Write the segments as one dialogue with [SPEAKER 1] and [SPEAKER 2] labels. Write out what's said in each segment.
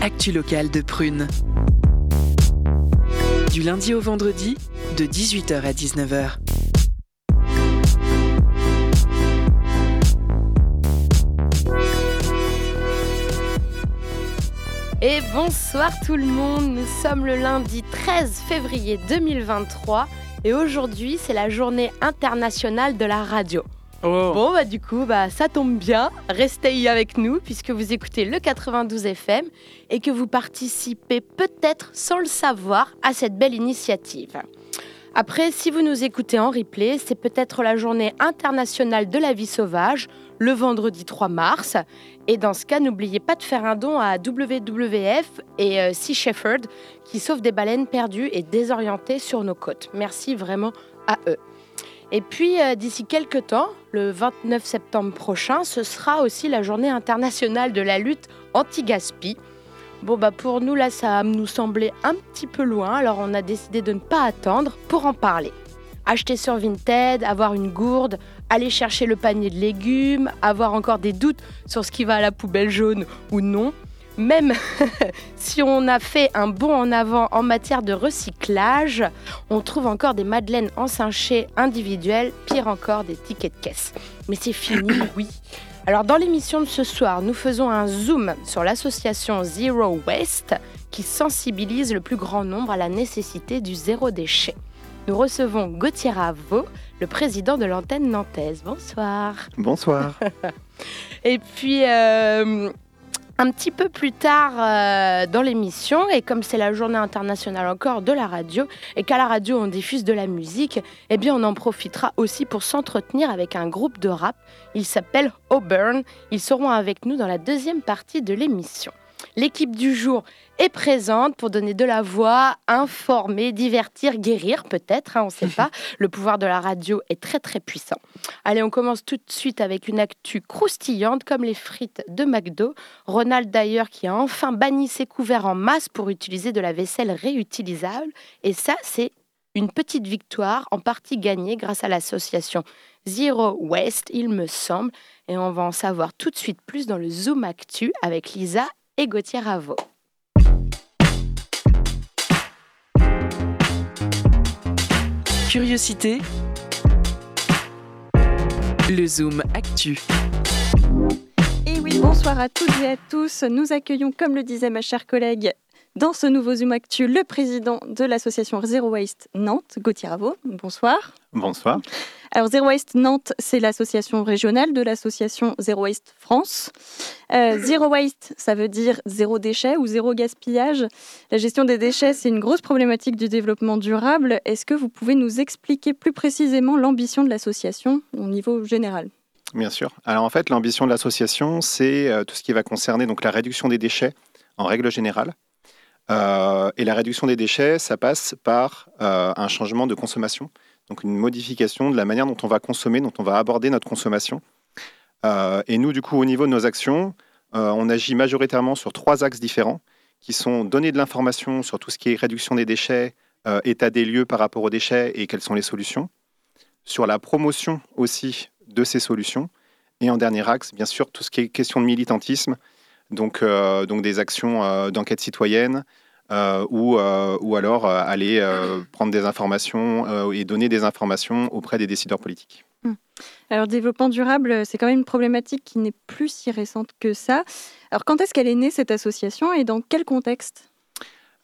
[SPEAKER 1] Actu locale de Prune. Du lundi au vendredi, de 18h à 19h.
[SPEAKER 2] Et bonsoir tout le monde, nous sommes le lundi 13 février 2023 et aujourd'hui c'est la journée internationale de la radio.
[SPEAKER 3] Oh.
[SPEAKER 2] Bon bah du coup bah ça tombe bien, restez avec nous puisque vous écoutez le 92 FM et que vous participez peut-être sans le savoir à cette belle initiative. Après, si vous nous écoutez en replay, c'est peut-être la journée internationale de la vie sauvage, le vendredi 3 mars. Et dans ce cas, n'oubliez pas de faire un don à WWF et euh, Sea Shepherd qui sauvent des baleines perdues et désorientées sur nos côtes. Merci vraiment à eux. Et puis, euh, d'ici quelques temps, le 29 septembre prochain, ce sera aussi la journée internationale de la lutte anti-gaspi. Bon, bah pour nous, là, ça nous semblait un petit peu loin, alors on a décidé de ne pas attendre pour en parler. Acheter sur Vinted, avoir une gourde, aller chercher le panier de légumes, avoir encore des doutes sur ce qui va à la poubelle jaune ou non. Même si on a fait un bond en avant en matière de recyclage, on trouve encore des madeleines en sachet individuelles, pire encore des tickets de caisse. Mais c'est fini, oui. Alors dans l'émission de ce soir, nous faisons un zoom sur l'association Zero Waste qui sensibilise le plus grand nombre à la nécessité du zéro déchet. Nous recevons Gauthier Raveau, le président de l'antenne nantaise. Bonsoir.
[SPEAKER 3] Bonsoir.
[SPEAKER 2] Et puis, euh, un petit peu plus tard euh, dans l'émission, et comme c'est la journée internationale encore de la radio, et qu'à la radio on diffuse de la musique, eh bien on en profitera aussi pour s'entretenir avec un groupe de rap. Il s'appelle Auburn. Ils seront avec nous dans la deuxième partie de l'émission. L'équipe du jour est présente pour donner de la voix, informer, divertir, guérir peut-être, hein, on ne sait pas. Le pouvoir de la radio est très très puissant. Allez, on commence tout de suite avec une actu croustillante comme les frites de McDo. Ronald d'ailleurs qui a enfin banni ses couverts en masse pour utiliser de la vaisselle réutilisable. Et ça, c'est une petite victoire en partie gagnée grâce à l'association Zero Waste, il me semble. Et on va en savoir tout de suite plus dans le Zoom Actu avec Lisa et Gauthier Raveau.
[SPEAKER 1] Curiosité. Le Zoom Actu.
[SPEAKER 4] Et oui, bonsoir à toutes et à tous. Nous accueillons, comme le disait ma chère collègue, dans ce nouveau Zoom Actu, le président de l'association Zero Waste Nantes, Gauthier Raveau. Bonsoir.
[SPEAKER 3] Bonsoir.
[SPEAKER 4] Alors Zero Waste Nantes, c'est l'association régionale de l'association Zero Waste France. Euh, zero Waste, ça veut dire zéro déchet ou zéro gaspillage. La gestion des déchets, c'est une grosse problématique du développement durable. Est-ce que vous pouvez nous expliquer plus précisément l'ambition de l'association au niveau général?
[SPEAKER 3] Bien sûr. Alors en fait, l'ambition de l'association, c'est euh, tout ce qui va concerner donc la réduction des déchets en règle générale. Euh, et la réduction des déchets, ça passe par euh, un changement de consommation donc une modification de la manière dont on va consommer, dont on va aborder notre consommation. Euh, et nous, du coup, au niveau de nos actions, euh, on agit majoritairement sur trois axes différents, qui sont donner de l'information sur tout ce qui est réduction des déchets, euh, état des lieux par rapport aux déchets et quelles sont les solutions, sur la promotion aussi de ces solutions, et en dernier axe, bien sûr, tout ce qui est question de militantisme, donc, donc des actions d'enquête citoyenne, euh, ou, euh, ou alors euh, aller prendre des informations et donner des informations auprès des décideurs politiques.
[SPEAKER 4] Hum. Alors, développement durable, c'est quand même une problématique qui n'est plus si récente que ça. Alors, quand est-ce qu'elle est née, cette association, et dans quel contexte?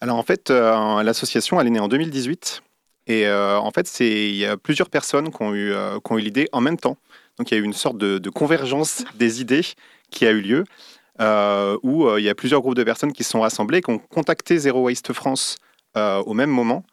[SPEAKER 3] Alors, en fait, l'association, elle est née en 2018. Et en fait, il y a plusieurs personnes qui ont eu, ont eu l'idée en même temps. Donc, il y a eu une sorte de, de convergence des idées qui a eu lieu euh, où euh, il y a plusieurs groupes de personnes qui se sont rassemblés, qui ont contacté Zero Waste France euh, au même moment.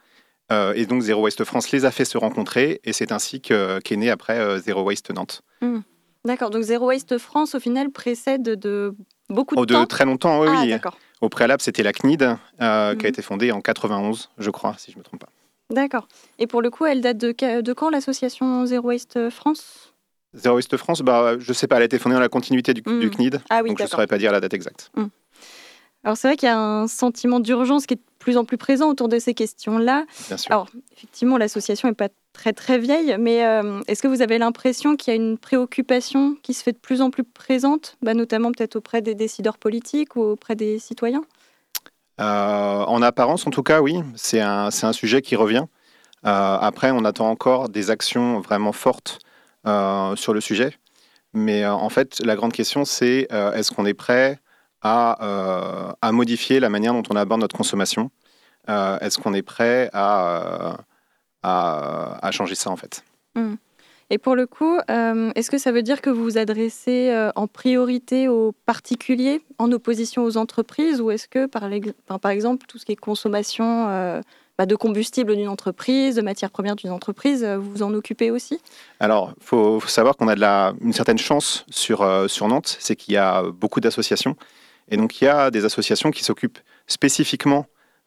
[SPEAKER 3] et donc Zero Waste France les a fait se rencontrer et c'est ainsi qu'est né après Zero Waste Nantes.
[SPEAKER 4] Hmm. D'accord, donc Zero Waste France au final précède de beaucoup de
[SPEAKER 3] oh,
[SPEAKER 4] temps
[SPEAKER 3] De très longtemps, oui.
[SPEAKER 4] Ah,
[SPEAKER 3] oui. Au préalable, c'était la CNID qui a
[SPEAKER 4] Mhm.
[SPEAKER 3] été fondée en 91, je crois, si je ne me trompe pas.
[SPEAKER 4] D'accord. Et pour le coup, elle date de quand l'association Zero Waste France?
[SPEAKER 3] Zero Waste France, bah, je ne sais pas, elle a été fondée dans la continuité du, du CNID,
[SPEAKER 4] Ah oui,
[SPEAKER 3] donc je ne saurais pas dire la date exacte.
[SPEAKER 4] Alors c'est vrai qu'il y a un sentiment d'urgence qui est de plus en plus présent autour de ces questions-là.
[SPEAKER 3] Bien sûr.
[SPEAKER 4] Alors effectivement, l'association n'est pas très très vieille, mais euh, est-ce que vous avez l'impression qu'il y a une préoccupation qui se fait de plus en plus présente, bah, notamment peut-être auprès des décideurs politiques ou auprès des citoyens?
[SPEAKER 3] En apparence, en tout cas, oui, c'est un, un, sujet qui revient. après, on attend encore des actions vraiment fortes sur le sujet. Mais en fait, la grande question, c'est est-ce qu'on est prêt à, à, modifier la manière dont on aborde notre consommation? Est-ce qu'on est prêt à à, changer ça en fait?
[SPEAKER 4] Hmm. Et pour le coup, euh, est-ce que ça veut dire que vous vous adressez euh, en priorité aux particuliers en opposition aux entreprises? Ou est-ce que par, par, exemple tout ce qui est consommation euh, bah, de combustible d'une entreprise, de matières premières d'une entreprise, vous vous en occupez aussi?
[SPEAKER 3] Alors, il faut, savoir qu'on a une certaine chance sur, sur Nantes, c'est qu'il y a beaucoup d'associations. Et donc, il y a des associations qui s'occupent spécifiquement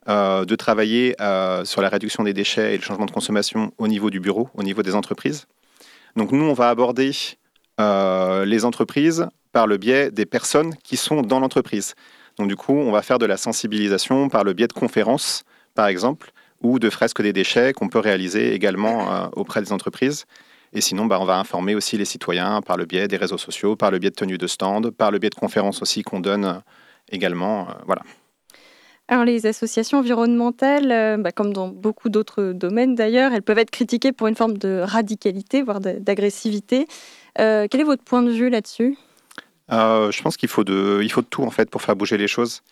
[SPEAKER 3] euh, de travailler euh, sur la réduction des déchets et le changement de consommation au niveau du bureau, au niveau des entreprises. Donc nous, on va aborder euh, les entreprises par le biais des personnes qui sont dans l'entreprise. Donc du coup, on va faire de la sensibilisation par le biais de conférences, par exemple, ou de fresques des déchets qu'on peut réaliser également auprès des entreprises. Et sinon, bah, on va informer aussi les citoyens par le biais des réseaux sociaux, par le biais de tenues de stand, par le biais de conférences aussi qu'on donne également. voilà.
[SPEAKER 4] Alors les associations environnementales, euh, bah, comme dans beaucoup d'autres domaines d'ailleurs, elles peuvent être critiquées pour une forme de radicalité, voire d'agressivité. Euh, quel est votre point de vue là-dessus?
[SPEAKER 3] Euh, Je pense qu'il faut, de, il faut de tout en fait pour faire bouger les choses.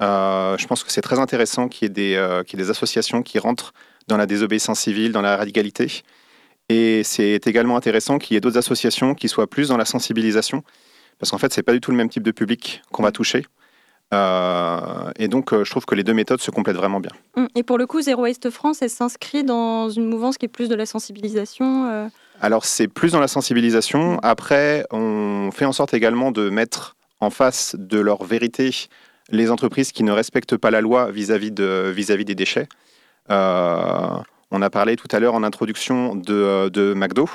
[SPEAKER 3] Je pense que c'est très intéressant qu'il y, ait des, qu'il y ait des associations qui rentrent dans la désobéissance civile, dans la radicalité. Et c'est également intéressant qu'il y ait d'autres associations qui soient plus dans la sensibilisation, parce qu'en fait, c'est pas du tout le même type de public qu'on va toucher. Euh, et donc, euh, je trouve que les deux méthodes se complètent vraiment bien.
[SPEAKER 4] Hum, et pour le coup, Zero Waste France, elle s'inscrit dans une mouvance qui est plus de la sensibilisation euh
[SPEAKER 3] Alors, c'est plus dans la sensibilisation. Après, on fait en sorte également de mettre en face de leur vérité les entreprises qui ne respectent pas la loi vis-à-vis de, vis -vis des déchets. on a parlé tout à l'heure en introduction de, de McDo.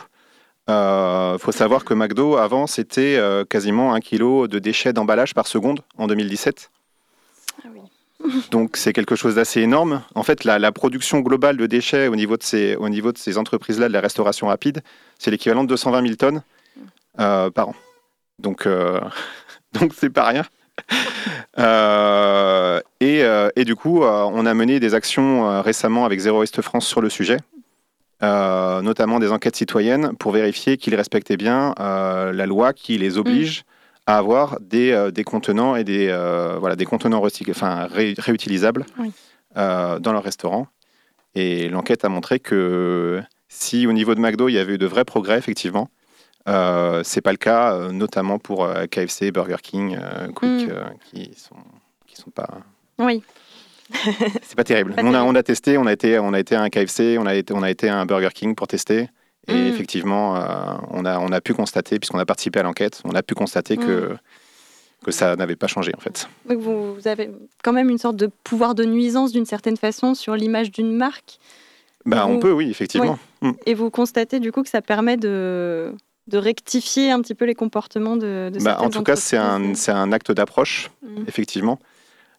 [SPEAKER 3] Il euh, faut savoir que McDo, avant, c'était euh, quasiment un kilo de déchets d'emballage par seconde en 2017. Ah Donc c'est quelque chose d'assez énorme. En fait, la, production globale de déchets au niveau de ces, au niveau de ces entreprises-là de la restauration rapide, c'est l'équivalent de 220 000 tonnes euh, par an. Donc donc c'est pas rien. Et, et, du coup, on a mené des actions récemment avec Zero Waste France sur le sujet. Euh, notamment des enquêtes citoyennes, pour vérifier qu'ils respectaient bien euh, la loi qui les oblige à avoir des, euh, des, contenants et des, voilà, des contenants enfin, réutilisables dans leur restaurant. Et l'enquête a montré que si au niveau de McDo, il y avait eu de vrais progrès, effectivement, euh, c'est pas le cas, notamment pour KFC, Burger King, Quick, mm. qui sont qui sont pas.
[SPEAKER 4] Oui.
[SPEAKER 3] c'est pas terrible. on, a, on a testé, on a été, on a été à un KFC, on a été, on a été à un Burger King pour tester. Et mm. effectivement, euh, on, a, on a pu constater, puisqu'on a participé à l'enquête, on a pu constater que, mm. que ça n'avait pas changé en fait.
[SPEAKER 4] Donc vous, avez quand même une sorte de pouvoir de nuisance d'une certaine façon sur l'image d'une marque.
[SPEAKER 3] Bah, On peut, oui, effectivement.
[SPEAKER 4] Et vous constatez du coup que ça permet de, de rectifier un petit peu les comportements de, de bah,
[SPEAKER 3] En tout cas, c'est un, un, acte d'approche, effectivement.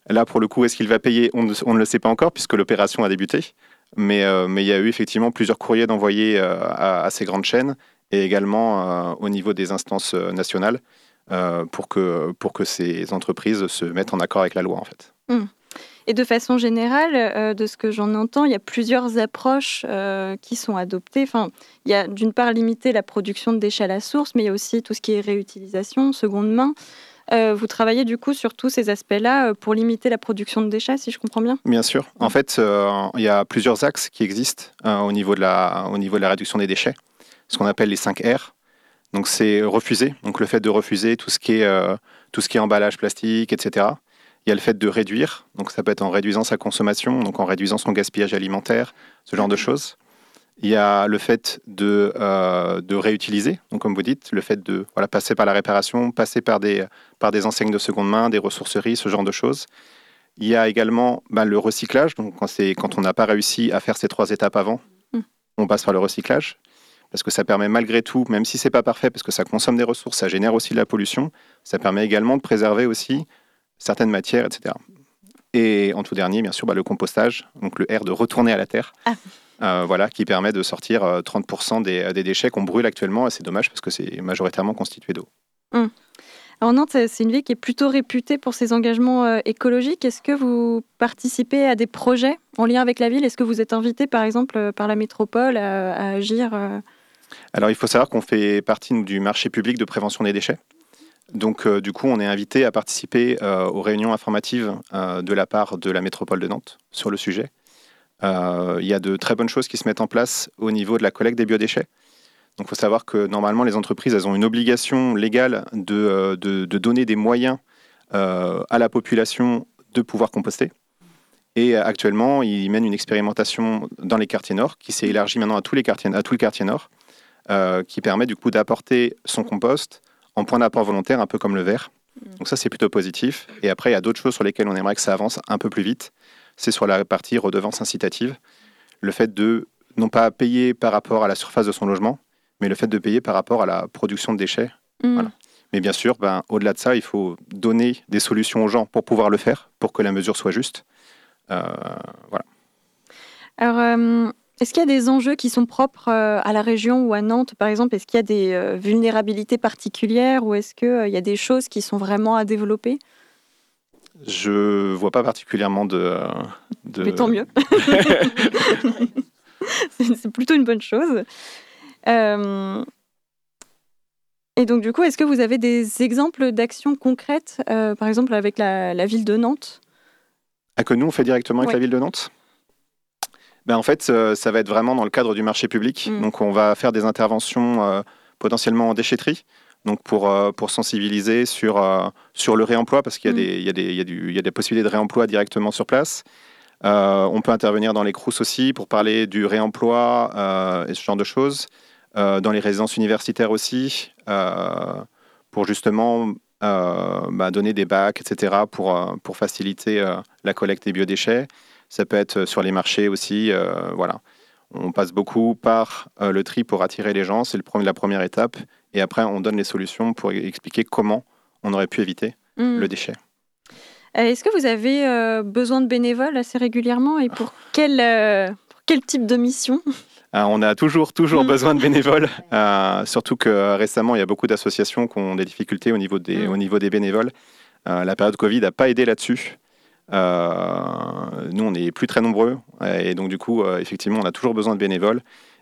[SPEAKER 3] Là, pour le coup, est-ce qu'il va payer? On ne, le sait pas encore puisque l'opération a débuté. Mais, euh, mais il y a eu effectivement plusieurs courriers d'envoyer euh, à, ces grandes chaînes et également euh, au niveau des instances nationales pour, que, pour que ces entreprises se mettent en accord avec la loi, en fait.
[SPEAKER 4] Hmm. Et de façon générale, de ce que j'en entends, il y a plusieurs approches qui sont adoptées. Enfin, il y a d'une part limiter la production de déchets à la source, mais il y a aussi tout ce qui est réutilisation, seconde main. Euh, vous travaillez du coup sur tous ces aspects-là euh, pour limiter la production de déchets, si je comprends bien?
[SPEAKER 3] Bien sûr. En fait, euh, il y a plusieurs axes qui existent au, niveau de la, au niveau de la réduction des déchets, ce qu'on appelle les 5 R. Donc c'est refuser, donc le fait de refuser tout ce qui est, tout ce qui est emballage plastique, etc. Il y a le fait de réduire, donc ça peut être en réduisant sa consommation, donc en réduisant son gaspillage alimentaire, ce genre de choses. Il y a le fait de, euh, de, réutiliser, donc comme vous dites, le fait de voilà, passer par la réparation, passer par des, par des enseignes de seconde main, des ressourceries, ce genre de choses. Il y a également bah, le recyclage, donc quand, quand on n'a pas réussi à faire ces trois étapes avant, hmm. on passe par le recyclage, parce que ça permet malgré tout, même si c'est pas parfait, parce que ça consomme des ressources, ça génère aussi de la pollution, ça permet également de préserver aussi certaines matières, etc. Et en tout dernier, bien sûr, bah, le compostage, donc le R de retourner à la terre.
[SPEAKER 4] Ah.
[SPEAKER 3] voilà, qui permet de sortir 30% des, des, déchets qu'on brûle actuellement. Et c'est dommage parce que c'est majoritairement constitué d'eau.
[SPEAKER 4] Hum. Alors Nantes, c'est une ville qui est plutôt réputée pour ses engagements euh, écologiques. Est-ce que vous participez à des projets en lien avec la ville? Est-ce que vous êtes invité, par exemple, euh, par la métropole à, agir euh?
[SPEAKER 3] Alors il faut savoir qu'on fait partie du marché public de prévention des déchets. Donc du coup, on est invité à participer aux réunions informatives de la part de la métropole de Nantes sur le sujet. Il y a de très bonnes choses qui se mettent en place au niveau de la collecte des biodéchets. Donc il faut savoir que normalement les entreprises elles ont une obligation légale de, euh, de, donner des moyens euh, à la population de pouvoir composter. Et actuellement, ils mènent une expérimentation dans les quartiers nord qui s'est élargie maintenant à tous les quartiers, à tout le quartier nord, euh, qui permet du coup d'apporter son compost en point d'apport volontaire, un peu comme le verre. Donc ça, c'est plutôt positif. Et après, il y a d'autres choses sur lesquelles on aimerait que ça avance un peu plus vite. C'est sur la partie redevance incitative. Le fait de non pas payer par rapport à la surface de son logement, mais le fait de payer par rapport à la production de déchets.
[SPEAKER 4] Mm.
[SPEAKER 3] Mais bien sûr, ben, au-delà de ça, il faut donner des solutions aux gens pour pouvoir le faire, pour que la mesure soit juste. Euh, voilà.
[SPEAKER 4] Alors, euh, est-ce qu'il y a des enjeux qui sont propres euh, à la région ou à Nantes, par exemple? Est-ce qu'il y a des vulnérabilités particulières ou est-ce qu'il y a des choses qui sont vraiment à développer?
[SPEAKER 3] Je vois pas particulièrement de. de...
[SPEAKER 4] Mais tant mieux. C'est plutôt une bonne chose. Euh, et donc, du coup, est-ce que vous avez des exemples d'actions concrètes, euh, par exemple avec la, ville de Nantes?
[SPEAKER 3] Ah, Que nous, on fait directement avec la ville de Nantes? Ben, En fait, euh, ça va être vraiment dans le cadre du marché public. Mm. Donc, on va faire des interventions potentiellement en déchetterie. Donc pour, pour sensibiliser sur, sur le réemploi, parce qu'il y, mm. y, y, y, a des possibilités de réemploi directement sur place. on peut intervenir dans les crousses aussi pour parler du réemploi et ce genre de choses. Euh, dans les résidences universitaires aussi, euh, pour justement euh, bah, donner des bacs, etc., pour, pour faciliter la collecte des biodéchets. Ça peut être sur les marchés aussi. voilà. On passe beaucoup par le tri pour attirer les gens, c'est la première étape. Et après, on donne les solutions pour expliquer comment on aurait pu éviter mmh. le déchet.
[SPEAKER 4] Est-ce que vous avez besoin de bénévoles assez régulièrement et pour quel, pour quel type de mission?
[SPEAKER 3] Euh, on a toujours, toujours mm. besoin de bénévoles, euh, surtout que euh, récemment, il y a beaucoup d'associations qui ont des difficultés au niveau des, mm. au niveau des bénévoles. la période Covid n'a pas aidé là-dessus. Nous, on n'est plus très nombreux et donc du coup, effectivement, on a toujours besoin de bénévoles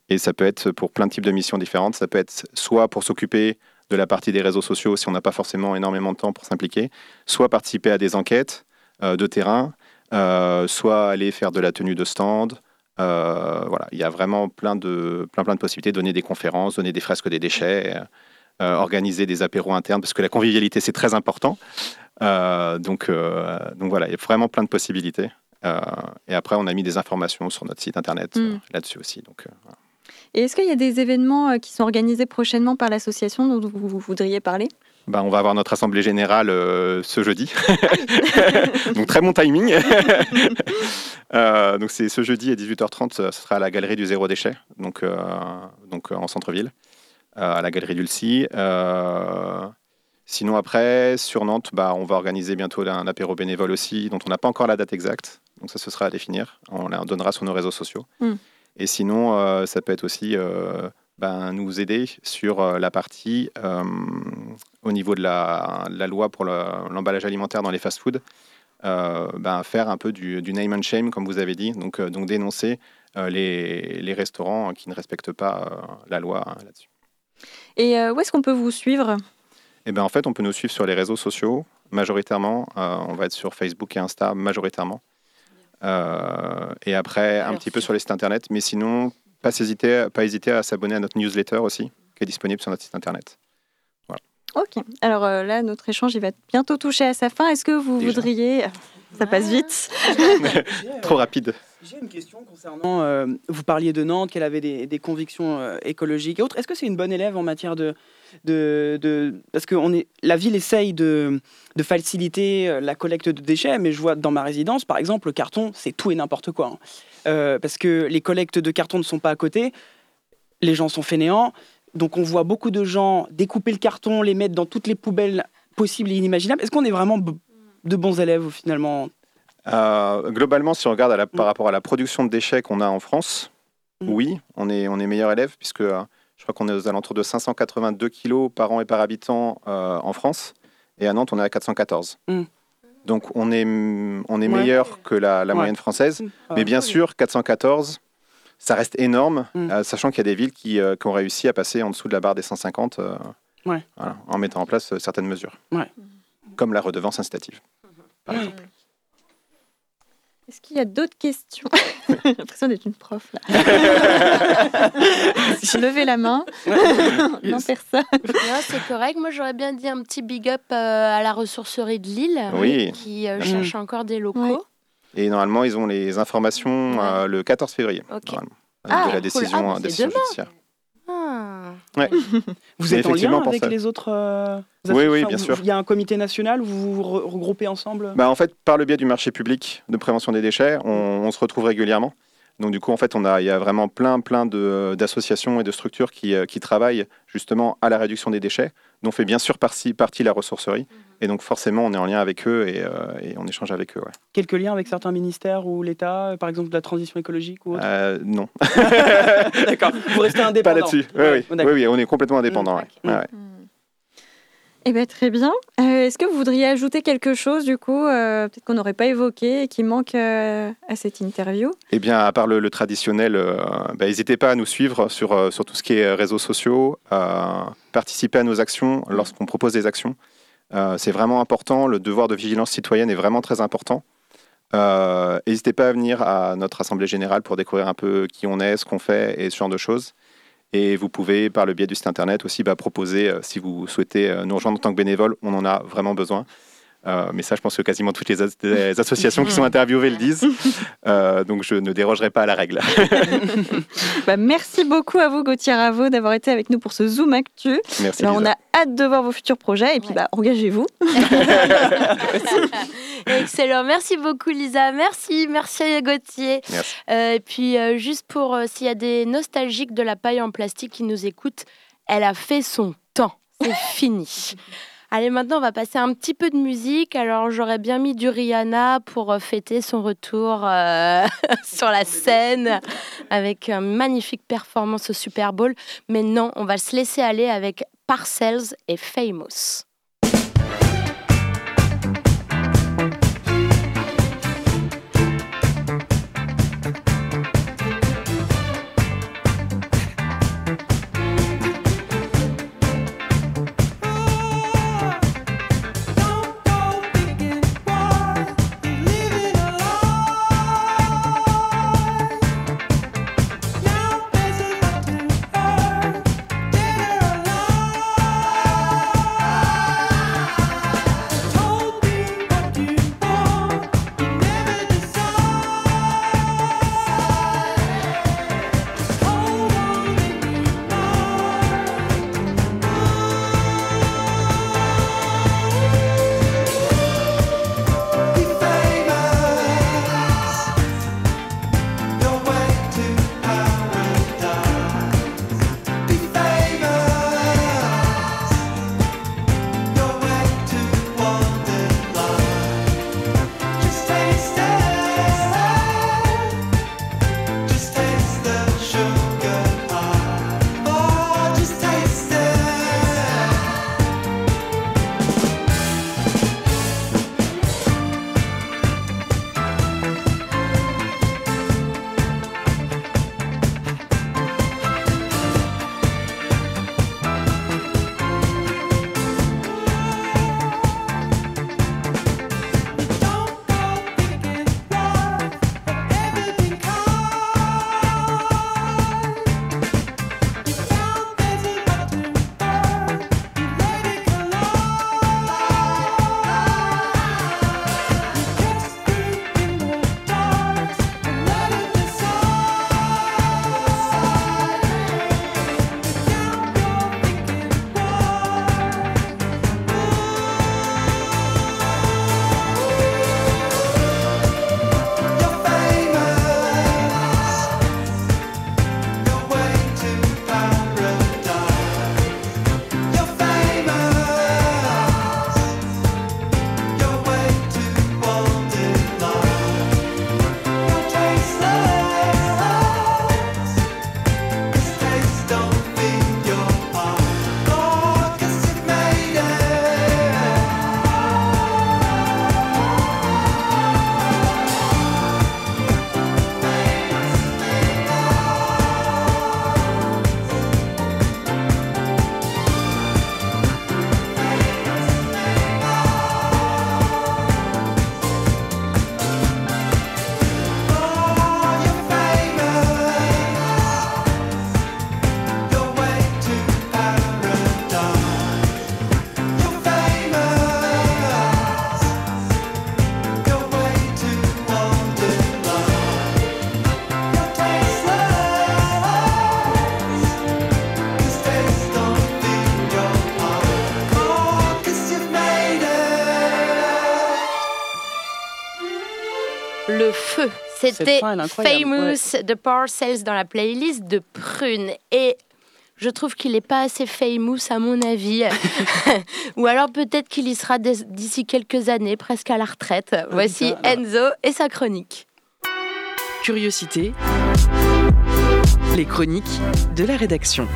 [SPEAKER 3] et ça peut être pour plein de types de missions différentes. Ça peut être soit pour s'occuper de la partie des réseaux sociaux si on n'a pas forcément énormément de temps pour s'impliquer, soit participer à des enquêtes de terrain, soit aller faire de la tenue de stand, euh, voilà, il y a vraiment plein de, plein, plein de possibilités, donner des conférences, donner des fresques des déchets, euh, organiser des apéros internes, parce que la convivialité, c'est très important. Euh, donc, donc voilà, il y a vraiment plein de possibilités. et après, on a mis des informations sur notre site internet mm. là-dessus aussi. Donc,
[SPEAKER 4] Et est-ce qu'il y a des événements qui sont organisés prochainement par l'association dont vous voudriez parler?
[SPEAKER 3] Bah, on va avoir notre assemblée générale euh, ce jeudi. donc très bon timing. euh, donc c'est ce jeudi à 18h30, ce sera à la galerie du zéro déchet, donc, euh, donc en centre-ville, à la galerie d'Ulcy. Sinon après, sur Nantes, bah, on va organiser bientôt un apéro bénévole aussi, dont on n'a pas encore la date exacte. Donc ça, ce sera à définir. On la donnera sur nos réseaux sociaux.
[SPEAKER 4] Hmm.
[SPEAKER 3] Et sinon, ça peut être aussi ben, nous aider sur euh, la partie euh, au niveau de la, loi pour l'emballage alimentaire dans les fast-foods, euh, ben, faire un peu du, name and shame, comme vous avez dit, donc, donc dénoncer les, les, restaurants qui ne respectent pas la loi hein, là-dessus.
[SPEAKER 4] Et où est-ce qu'on peut vous suivre?
[SPEAKER 3] Eh ben, En fait, on peut nous suivre sur les réseaux sociaux, majoritairement. on va être sur Facebook et Insta, majoritairement. et après, un petit peu sur les sites internet. Mais sinon, pas hésiter, pas hésiter à s'abonner à notre newsletter aussi, qui est disponible sur notre site internet. Voilà.
[SPEAKER 4] Ok. Alors euh, là, notre échange, il va bientôt toucher à sa fin. Est-ce que vous voudriez... Ça passe vite.
[SPEAKER 3] Trop rapide.
[SPEAKER 5] J'ai une question concernant, euh, vous parliez de Nantes, qu'elle avait des, convictions euh, écologiques et autres. Est-ce que c'est une bonne élève en matière de... de, de parce que est, la ville essaye de, faciliter la collecte de déchets, mais je vois dans ma résidence, par exemple, le carton, c'est tout et n'importe quoi. Hein. Euh, parce que les collectes de carton ne sont pas à côté, les gens sont fainéants, donc on voit beaucoup de gens découper le carton, les mettre dans toutes les poubelles possibles et inimaginables. Est-ce qu'on est vraiment de bons élèves finalement
[SPEAKER 3] Euh, globalement, si on regarde à la- par rapport à la production de déchets qu'on a en France,
[SPEAKER 5] Mm.
[SPEAKER 3] oui, on est, on est meilleur élève, puisque euh, je crois qu'on est aux alentours de 582 kilos par an et par habitant euh, en France, et à Nantes, on est à 414.
[SPEAKER 5] Mm.
[SPEAKER 3] Donc on est, on est
[SPEAKER 5] Ouais.
[SPEAKER 3] meilleur que la, la
[SPEAKER 5] Ouais.
[SPEAKER 3] moyenne française,
[SPEAKER 5] Ah,
[SPEAKER 3] mais bien sûr, 414, ça reste énorme,
[SPEAKER 5] Mm.
[SPEAKER 3] euh, sachant qu'il y a des villes qui, euh, qui ont réussi à passer en dessous de la barre des 150 euh,
[SPEAKER 5] Ouais.
[SPEAKER 3] voilà, en mettant en place certaines mesures,
[SPEAKER 5] Ouais.
[SPEAKER 3] comme la redevance incitative. par
[SPEAKER 5] Mm.
[SPEAKER 3] exemple.
[SPEAKER 4] Est-ce qu'il y a d'autres questions? J'ai l'impression d'être une prof là. Levez la main. non, personne.
[SPEAKER 2] C'est correct. Moi, j'aurais bien dit un petit big up euh, à la ressourcerie de Lille,
[SPEAKER 3] Oui.
[SPEAKER 2] qui euh,
[SPEAKER 5] Mm.
[SPEAKER 2] cherche encore des locaux.
[SPEAKER 3] Et normalement, ils ont les informations euh, le 14 février,
[SPEAKER 2] Ok.
[SPEAKER 3] normalement,
[SPEAKER 2] Ah,
[SPEAKER 3] de la
[SPEAKER 2] cool.
[SPEAKER 3] décision,
[SPEAKER 2] Ah, bah,
[SPEAKER 3] décision judiciaire.
[SPEAKER 2] Ah.
[SPEAKER 5] Vous êtes en lien avec
[SPEAKER 3] ça.
[SPEAKER 5] les autres euh,
[SPEAKER 3] Oui, bien sûr.
[SPEAKER 5] Il y a un comité national où vous vous re- regroupez ensemble?
[SPEAKER 3] Bah, en fait, par le biais du marché public de prévention des déchets, on, on se retrouve régulièrement. Donc du coup, en fait, on a, il y a vraiment plein, plein d'associations et de structures qui, euh, qui travaillent justement à la réduction des déchets, dont fait bien sûr partie, partie la ressourcerie. Et donc forcément, on est en lien avec eux et, euh, et on échange avec eux. ouais.
[SPEAKER 5] Quelques liens avec certains ministères ou l'État, euh, par exemple de la transition écologique ou autre?
[SPEAKER 3] Euh, non,
[SPEAKER 5] D'accord, vous restez
[SPEAKER 3] pas
[SPEAKER 5] indépendant.
[SPEAKER 3] là-dessus. Oui, oui, oui,
[SPEAKER 5] d'accord.
[SPEAKER 3] oui, on est complètement indépendant.
[SPEAKER 2] Mm,
[SPEAKER 3] ouais. Ouais, ouais.
[SPEAKER 4] Eh bien, très bien. Euh, Est-ce que vous voudriez ajouter quelque chose, du coup, euh, peut-être qu'on n'aurait pas évoqué et qui manque euh, à cette interview?
[SPEAKER 3] Eh bien, à part le, traditionnel, bah, n'hésitez pas à nous suivre sur, sur tout ce qui est réseaux sociaux, participer à nos actions lorsqu'on propose des actions. C'est vraiment important, le devoir de vigilance citoyenne est vraiment très important. N'hésitez pas à venir à notre Assemblée Générale pour découvrir un peu qui on est, ce qu'on fait et ce genre de choses. Et vous pouvez, par le biais du site internet aussi, bah, proposer, euh, si vous souhaitez euh, nous rejoindre en tant que bénévole, on en a vraiment besoin. Euh, mais ça, je pense que quasiment toutes les, as- les associations qui sont interviewées le disent. Euh, donc, je ne dérogerai pas à la règle.
[SPEAKER 4] Bah, Merci beaucoup à vous, Gauthier Raveau, d'avoir été avec nous pour ce Zoom Actu.
[SPEAKER 3] Merci.
[SPEAKER 4] Bah, on
[SPEAKER 3] Lisa.
[SPEAKER 4] a hâte de voir vos futurs projets et puis
[SPEAKER 2] Ouais.
[SPEAKER 4] bah, engagez-vous.
[SPEAKER 2] Excellent. Merci beaucoup, Lisa. Merci. Merci, Gauthier.
[SPEAKER 3] Merci.
[SPEAKER 2] Euh, et puis, euh, juste pour euh, s'il y a des nostalgiques de la paille en plastique qui nous écoutent, elle a fait son temps. C'est fini. Allez, maintenant, on va passer un petit peu de musique. Alors, j'aurais bien mis du Rihanna pour euh, fêter son retour euh, sur la scène avec une magnifique performance au Super Bowl. Mais non, on va se laisser aller avec Parcells et Famous. C'était. Famous de Parcells dans la playlist de Prune. Et je trouve qu'il n'est pas assez famous à mon avis. Ou alors peut-être qu'il y sera d'ici quelques années, presque à la retraite. Voici
[SPEAKER 5] putain, alors.
[SPEAKER 2] Enzo et sa chronique.
[SPEAKER 1] Curiosité. Les chroniques de la rédaction.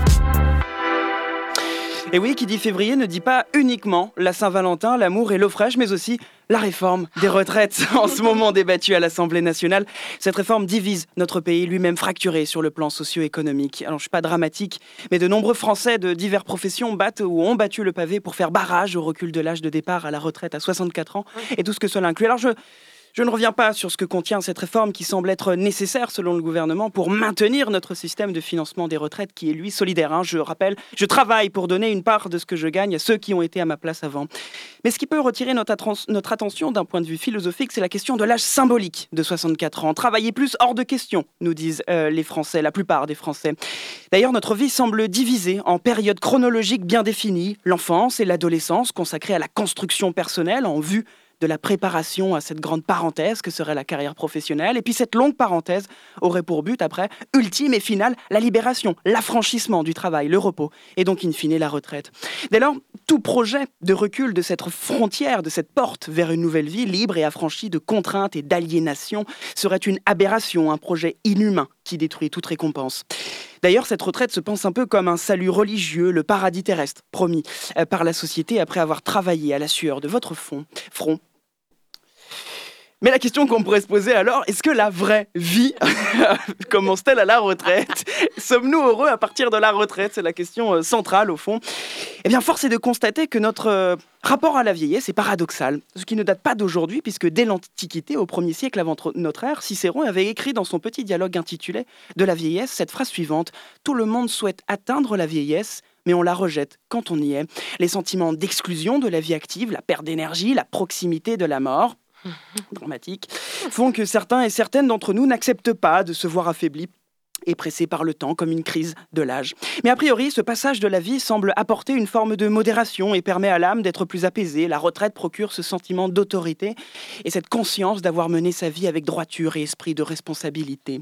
[SPEAKER 5] Et oui, qui dit février ne dit pas uniquement la Saint-Valentin, l'amour et l'eau fraîche, mais aussi la réforme des retraites en ce moment débattue à l'Assemblée nationale. Cette réforme divise notre pays, lui-même fracturé sur le plan socio-économique. Alors, je suis pas dramatique, mais de nombreux Français de diverses professions battent ou ont battu le pavé pour faire barrage au recul de l'âge de départ à la retraite à 64 ans et tout ce que cela inclut. Alors, je je ne reviens pas sur ce que contient cette réforme qui semble être nécessaire selon le gouvernement pour maintenir notre système de financement des retraites qui est lui solidaire. hein. Je rappelle, je travaille pour donner une part de ce que je gagne à ceux qui ont été à ma place avant. Mais ce qui peut retirer notre, attention d'un point de vue philosophique, c'est la question de l'âge symbolique de 64 ans. Travailler plus hors de question, nous disent euh, les Français, la plupart des Français. D'ailleurs, notre vie semble divisée en périodes chronologiques bien définies, l'enfance et l'adolescence consacrées à la construction personnelle en vue de la préparation à cette grande parenthèse que serait la carrière professionnelle. Et puis cette longue parenthèse aurait pour but, après, ultime et finale, la libération, l'affranchissement du travail, le repos, et donc in fine la retraite. Dès lors, tout projet de recul de cette frontière, de cette porte vers une nouvelle vie libre et affranchie de contraintes et d'aliénation serait une aberration, un projet inhumain qui détruit toute récompense. D'ailleurs, cette retraite se pense un peu comme un salut religieux, le paradis terrestre, promis euh, par la société après avoir travaillé à la sueur de votre fond, front. Mais la question qu'on pourrait se poser alors, est-ce que la vraie vie commence-t-elle à la retraite? Sommes-nous heureux à partir de la retraite? C'est la question euh, centrale au fond. Eh bien, force est de constater que notre euh, rapport à la vieillesse est paradoxal, ce qui ne date pas d'aujourd'hui, puisque dès l'Antiquité, au 1er siècle avant tr- notre ère, Cicéron avait écrit dans son petit dialogue intitulé De la vieillesse cette phrase suivante Tout le monde souhaite atteindre la vieillesse, mais on la rejette quand on y est. Les sentiments d'exclusion de la vie active, la perte d'énergie, la proximité de la mort, dramatique, font que certains et certaines d'entre nous n'acceptent pas de se voir affaiblis et pressés par le temps comme une crise de l'âge. Mais a priori, ce passage de la vie semble apporter une forme de modération et permet à l'âme d'être plus apaisée. La retraite procure ce sentiment d'autorité et cette conscience d'avoir mené sa vie avec droiture et esprit de responsabilité.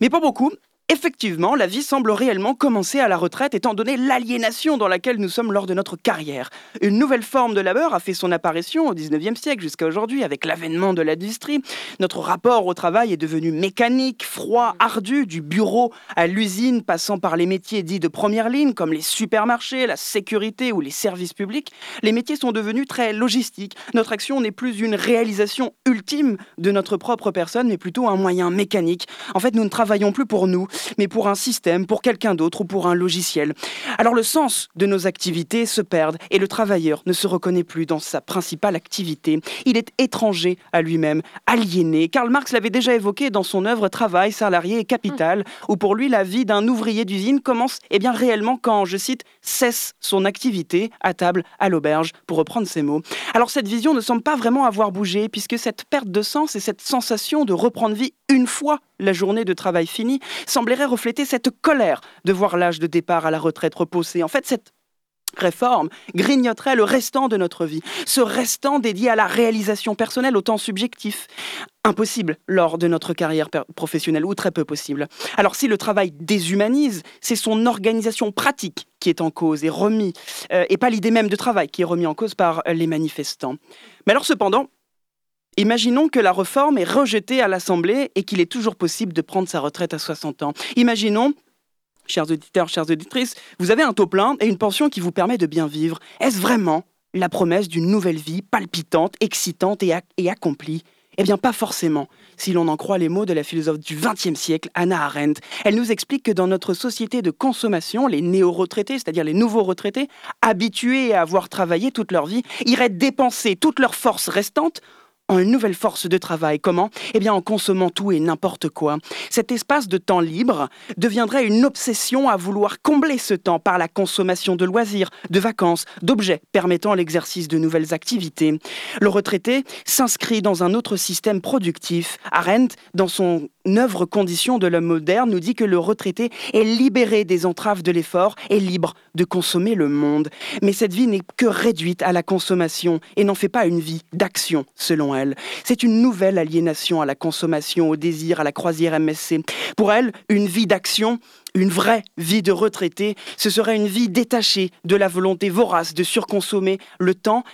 [SPEAKER 5] Mais pour beaucoup, Effectivement, la vie semble réellement commencer à la retraite étant donné l'aliénation dans laquelle nous sommes lors de notre carrière. Une nouvelle forme de labeur a fait son apparition au 19e siècle jusqu'à aujourd'hui avec l'avènement de l'industrie. Notre rapport au travail est devenu mécanique, froid, ardu, du bureau à l'usine, passant par les métiers dits de première ligne comme les supermarchés, la sécurité ou les services publics. Les métiers sont devenus très logistiques. Notre action n'est plus une réalisation ultime de notre propre personne, mais plutôt un moyen mécanique. En fait, nous ne travaillons plus pour nous, mais pour un système, pour quelqu'un d'autre ou pour un logiciel. Alors le sens de nos activités se perd et le travailleur ne se reconnaît plus dans sa principale activité. Il est étranger à lui-même, aliéné. Karl Marx l'avait déjà évoqué dans son œuvre Travail, salarié et capital, où pour lui la vie d'un ouvrier d'usine commence eh bien réellement quand, je cite, cesse son activité à table, à l'auberge, pour reprendre ses mots. Alors cette vision ne semble pas vraiment avoir bougé, puisque cette perte de sens et cette sensation de reprendre vie une fois la journée de travail finie semblerait refléter cette colère de voir l'âge de départ à la retraite reposer. En fait, cette réforme grignoterait le restant de notre vie, ce restant dédié à la réalisation personnelle au temps subjectif. Impossible lors de notre carrière professionnelle, ou très peu possible. Alors si le travail déshumanise, c'est son organisation pratique qui est en cause et remis, euh, et pas l'idée même de travail qui est remis en cause par les manifestants. Mais alors cependant, Imaginons que la réforme est rejetée à l'Assemblée et qu'il est toujours possible de prendre sa retraite à 60 ans. Imaginons, chers auditeurs, chères auditrices, vous avez un taux plein et une pension qui vous permet de bien vivre. Est-ce vraiment la promesse d'une nouvelle vie palpitante, excitante et, et accomplie? Eh bien, pas forcément, si l'on en croit les mots de la philosophe du XXe siècle, Hannah Arendt. Elle nous explique que dans notre société de consommation, les néo-retraités, c'est-à-dire les nouveaux retraités, habitués à avoir travaillé toute leur vie, iraient dépenser toute leur force restante une nouvelle force de travail. Comment? Eh bien en consommant tout et n'importe quoi. Cet espace de temps libre deviendrait une obsession à vouloir combler ce temps par la consommation de loisirs, de vacances, d'objets permettant l'exercice de nouvelles activités. Le retraité s'inscrit dans un autre système productif. Arendt, dans son œuvre condition de l'homme moderne nous dit que le retraité est libéré des entraves de l'effort et libre de consommer le monde. Mais cette vie n'est que réduite à la consommation et n'en fait pas une vie d'action, selon elle. C'est une nouvelle aliénation à la consommation, au désir, à la croisière MSC. Pour elle, une vie d'action, une vraie vie de retraité, ce serait une vie détachée de la volonté vorace de surconsommer le temps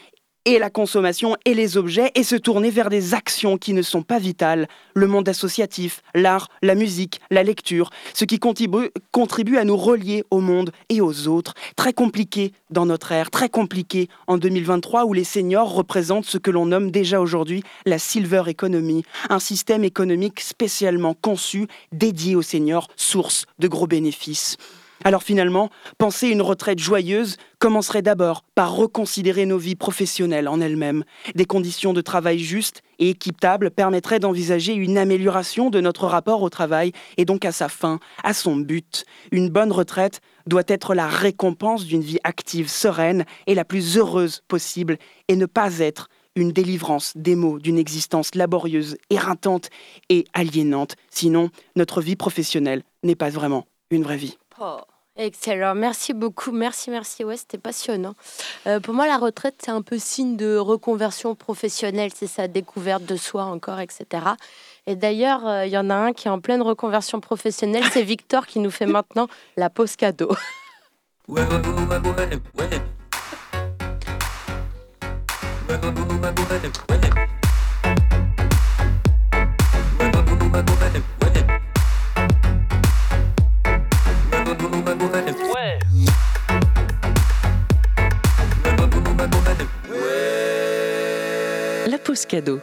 [SPEAKER 5] et la consommation et les objets et se tourner vers des actions qui ne sont pas vitales, le monde associatif, l'art, la musique, la lecture, ce qui contribue, à nous relier au monde et aux autres. Très compliqué dans notre ère, très compliqué en 2023 où les seniors représentent ce que l'on nomme déjà aujourd'hui la silver economy, un système économique spécialement conçu, dédié aux seniors, source de gros bénéfices. Alors finalement, penser une retraite joyeuse commencerait d'abord par reconsidérer nos vies professionnelles en elles-mêmes. Des conditions de travail justes et équitables permettraient d'envisager une amélioration de notre rapport au travail et donc à sa fin, à son but. Une bonne retraite doit être la récompense d'une vie active, sereine et la plus heureuse possible et ne pas être une délivrance des mots d'une existence laborieuse, éreintante et aliénante. Sinon, notre vie professionnelle n'est pas vraiment une vraie vie.
[SPEAKER 2] Excellent, merci beaucoup, merci, merci. Ouais, c'était passionnant. Euh, pour moi, la retraite, c'est un peu signe de reconversion professionnelle, c'est sa découverte de soi encore, etc. Et d'ailleurs, euh, il y en a un qui est en pleine reconversion professionnelle, c'est Victor qui nous fait maintenant la pause cadeau.
[SPEAKER 1] Cadeau.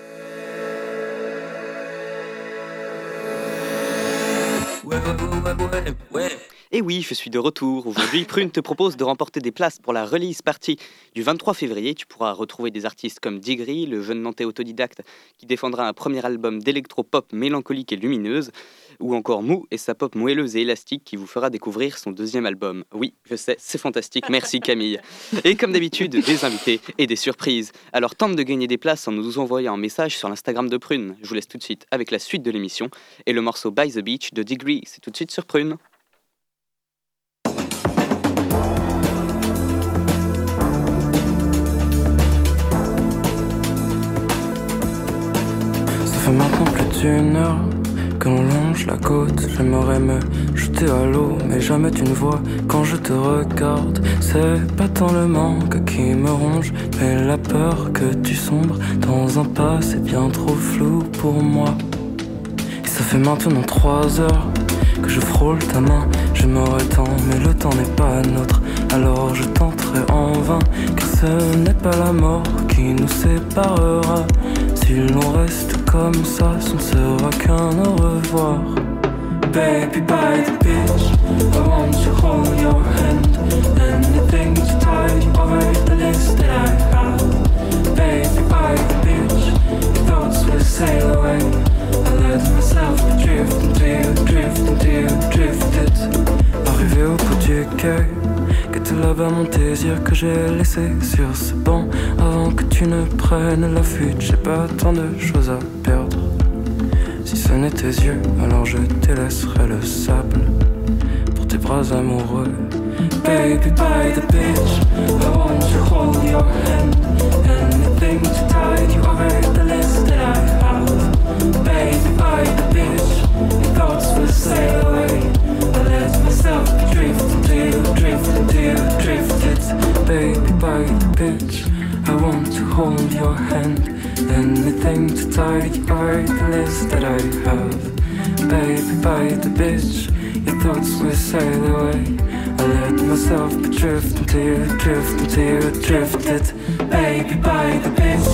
[SPEAKER 6] Et oui, je suis de retour. Aujourd'hui, Prune te propose de remporter des places pour la release party du 23 février. Tu pourras retrouver des artistes comme Digri, le jeune nantais autodidacte qui défendra un premier album d'électro-pop mélancolique et lumineuse, ou encore Mou et sa pop moelleuse et élastique qui vous fera découvrir son deuxième album. Oui, je sais, c'est fantastique. Merci Camille. Et comme d'habitude, des invités et des surprises. Alors tente de gagner des places en nous envoyant un message sur l'Instagram de Prune. Je vous laisse tout de suite avec la suite de l'émission et le morceau By the Beach de Degree. C'est tout de suite sur Prune.
[SPEAKER 7] Maintenant plus d'une heure que l'on longe la côte. J'aimerais me jeter à l'eau, mais jamais tu ne vois quand je te regarde. C'est pas tant le manque qui me ronge, mais la peur que tu sombres dans un passé bien trop flou pour moi. Et ça fait maintenant trois heures que je frôle ta main. J'aimerais tant, mais le temps n'est pas nôtre. Alors je tenterai en vain, car ce n'est pas la mort qui nous séparera. Si l'on reste comme ça, ce ne sera qu'un au revoir. Baby, by the beach, I want to hold your hand. Anything to you over the list that I have. Baby, by the beach, your thoughts will sail away. I let myself drift you, drift you, drifted. Arrivé au bout du quai, que là-bas mon désir que j'ai laissé sur ce banc avant que tu ne prennes la fuite. J'ai pas tant de choses à perdre. Si ce n'est tes yeux, alors je te laisserai le sable pour tes bras amoureux. Baby, by the beach, I want to hold your hand. Anything to tide you over the list that I have. Baby, by the beach, your thoughts will sail away. You, drifted. Baby, by the beach, I want to hold your hand. Anything to over the list that I have. Baby, by the beach, your thoughts will sail away. I let myself be drift into you, drift into you, drifted. Baby, by the beach,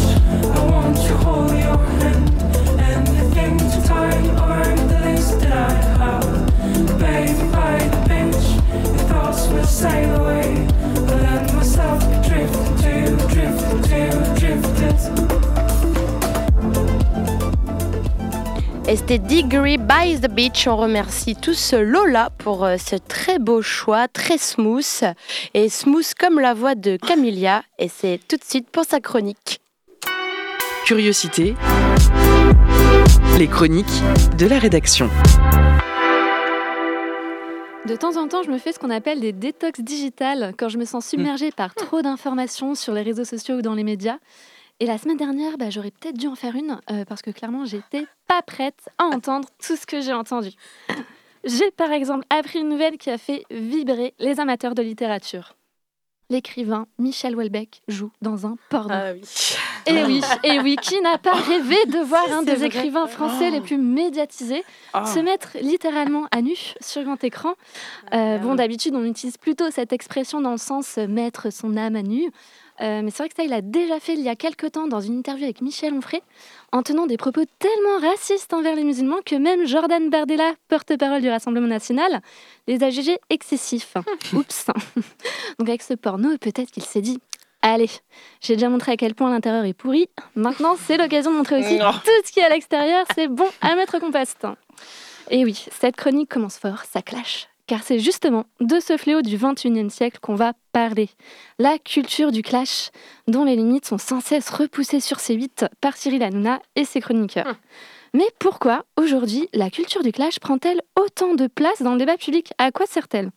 [SPEAKER 7] I want to hold your hand. Anything to tie you over the list that I have. Baby, by the beach, your thoughts will sail away. I let myself be drift into you, drift into you, drifted.
[SPEAKER 2] Et c'était Degree by the Beach. On remercie tous Lola pour euh, ce très beau choix, très smooth. Et smooth comme la voix de Camilia. Et c'est tout de suite pour sa chronique.
[SPEAKER 1] Curiosité. Les chroniques de la rédaction.
[SPEAKER 8] De temps en temps, je me fais ce qu'on appelle des détox digitales quand je me sens submergée par trop d'informations sur les réseaux sociaux ou dans les médias. Et la semaine dernière, bah, j'aurais peut-être dû en faire une euh, parce que clairement, j'étais pas prête à entendre tout ce que j'ai entendu. J'ai par exemple appris une nouvelle qui a fait vibrer les amateurs de littérature. L'écrivain Michel Houellebecq joue dans un porno.
[SPEAKER 2] Ah oui.
[SPEAKER 8] Et oui, et oui, qui n'a pas rêvé de voir un des
[SPEAKER 2] vrai.
[SPEAKER 8] écrivains français les plus médiatisés
[SPEAKER 5] Ah.
[SPEAKER 8] se mettre littéralement à nu sur grand écran Euh, Bon, d'habitude, on utilise plutôt cette expression dans le sens euh, mettre son âme à nu. Euh, mais c'est vrai que ça, il a déjà fait il y a quelques temps dans une interview avec Michel Onfray, en tenant des propos tellement racistes envers les musulmans que même Jordan Bardella, porte-parole du Rassemblement national, les a jugés excessifs. Oups. Donc avec ce porno, peut-être qu'il s'est dit Allez, j'ai déjà montré à quel point l'intérieur est pourri. Maintenant, c'est l'occasion de montrer aussi
[SPEAKER 5] Non.
[SPEAKER 8] tout ce qui est à l'extérieur. C'est bon à mettre au compost. Et oui, cette chronique commence fort, ça clash. Car c'est justement de ce fléau du 21e siècle qu'on va parler. La culture du clash, dont les limites sont sans cesse repoussées sur C8 par Cyril Hanouna et ses chroniqueurs. Mais pourquoi, aujourd'hui, la culture du clash prend-elle autant de place dans le débat public? À quoi sert-elle?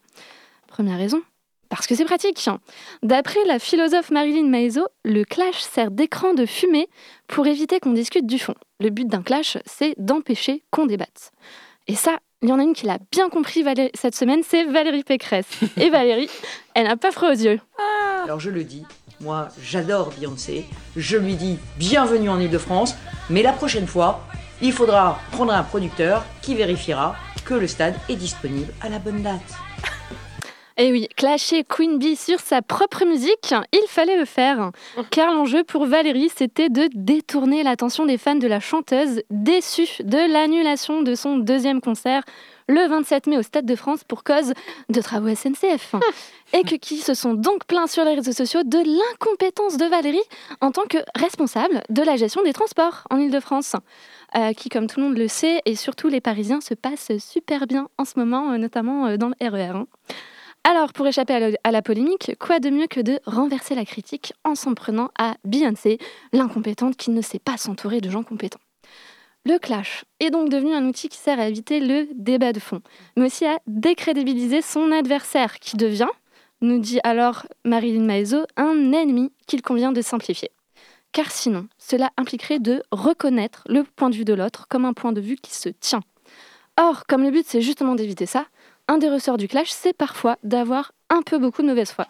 [SPEAKER 8] Première raison, parce que c'est pratique. D'après la philosophe Marilyn Maezot, le clash sert d'écran de fumée pour éviter qu'on discute du fond. Le but d'un clash, c'est d'empêcher qu'on débatte. Et ça, il y en a une qui l'a bien compris Valé- cette semaine, c'est Valérie Pécresse. Et Valérie, elle n'a pas froid aux yeux.
[SPEAKER 9] Alors je le dis, moi j'adore Beyoncé, je lui dis bienvenue en Ile-de-France, mais la prochaine fois, il faudra prendre un producteur qui vérifiera que le stade est disponible à la bonne date.
[SPEAKER 8] Et oui, clasher Queen Bee sur sa propre musique, il fallait le faire. Car l'enjeu pour Valérie, c'était de détourner l'attention des fans de la chanteuse, déçus de l'annulation de son deuxième concert le 27 mai au Stade de France pour cause de travaux SNCF. Et que, qui se sont donc plaints sur les réseaux sociaux de l'incompétence de Valérie en tant que responsable de la gestion des transports en Ile-de-France. Euh, qui, comme tout le monde le sait, et surtout les Parisiens, se passe super bien en ce moment, euh, notamment euh, dans le RER. hein. Alors, pour échapper à la, polémique, quoi de mieux que de renverser la critique en s'en prenant à Beyoncé, l'incompétente qui ne sait pas s'entourer de gens compétents. Le clash est donc devenu un outil qui sert à éviter le débat de fond, mais aussi à décrédibiliser son adversaire, qui devient, nous dit alors Marilyn Maezot, un ennemi qu'il convient de simplifier. Car sinon, cela impliquerait de reconnaître le point de vue de l'autre comme un point de vue qui se tient. Or, comme le but c'est justement d'éviter ça, un des ressorts du clash, c'est parfois d'avoir un peu beaucoup de mauvaise foi.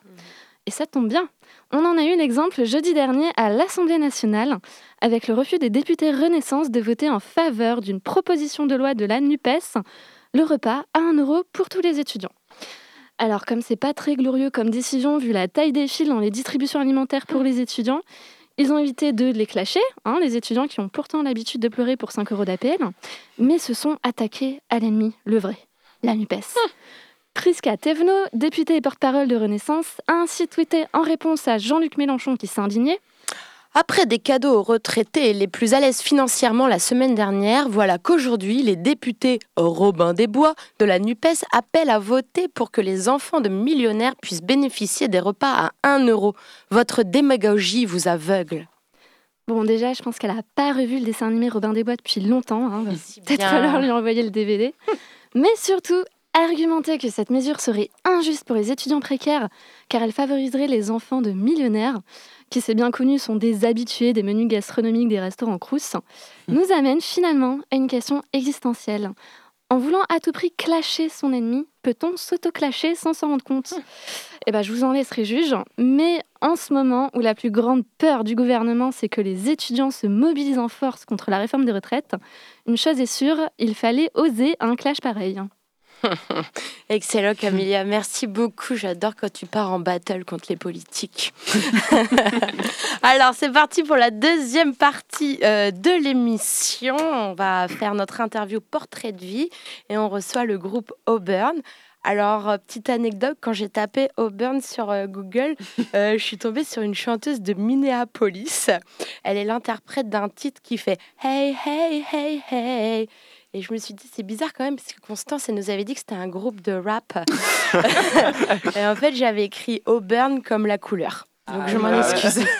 [SPEAKER 8] Et ça tombe bien. On en a eu l'exemple jeudi dernier à l'Assemblée nationale, avec le refus des députés Renaissance de voter en faveur d'une proposition de loi de la NUPES, le repas à 1 euro pour tous les étudiants. Alors, comme c'est pas très glorieux comme décision, vu la taille des files dans les distributions alimentaires pour les étudiants, ils ont évité de les clasher, hein, les étudiants qui ont pourtant l'habitude de pleurer pour 5 euros d'appel, mais se sont attaqués à l'ennemi, le vrai, la NUPES. Prisca Thévenot, députée et porte-parole de Renaissance, a ainsi tweeté en réponse à Jean-Luc Mélenchon qui s'est indigné
[SPEAKER 2] Après des cadeaux aux retraités les plus à l'aise financièrement la semaine dernière, voilà qu'aujourd'hui, les députés Robin Desbois de la NUPES appellent à voter pour que les enfants de millionnaires puissent bénéficier des repas à 1 euro. Votre démagogie vous aveugle.
[SPEAKER 8] Bon, déjà, je pense qu'elle n'a pas revu le dessin animé Robin des Bois depuis longtemps. hein.
[SPEAKER 2] Si
[SPEAKER 8] Peut-être falloir lui envoyer le DVD. Mais surtout, argumenter que cette mesure serait injuste pour les étudiants précaires, car elle favoriserait les enfants de millionnaires, qui c'est bien connu sont des habitués des menus gastronomiques des restaurants Crous, nous amène finalement à une question existentielle. En voulant à tout prix clasher son ennemi, peut-on s'auto-clasher sans s'en rendre compte? Eh ben, je vous en laisserai juge. Mais en ce moment où la plus grande peur du gouvernement, c'est que les étudiants se mobilisent en force contre la réforme des retraites, une chose est sûre, il fallait oser un clash pareil.
[SPEAKER 2] Excellent Camélia, merci beaucoup. J'adore quand tu pars en battle contre les politiques. Alors c'est parti pour la deuxième partie euh, de l'émission. On va faire notre interview portrait de vie et on reçoit le groupe Auburn. Alors, euh, petite anecdote, quand j'ai tapé Auburn sur euh, Google, euh, je suis tombée sur une chanteuse de Minneapolis. Elle est l'interprète d'un titre qui fait Hey, hey, hey, hey. Et je me suis dit, c'est bizarre quand même, parce que Constance, elle nous avait dit que c'était un groupe de rap. et en fait, j'avais écrit Auburn comme la couleur. Donc je m'en
[SPEAKER 5] Ah,
[SPEAKER 2] excuse.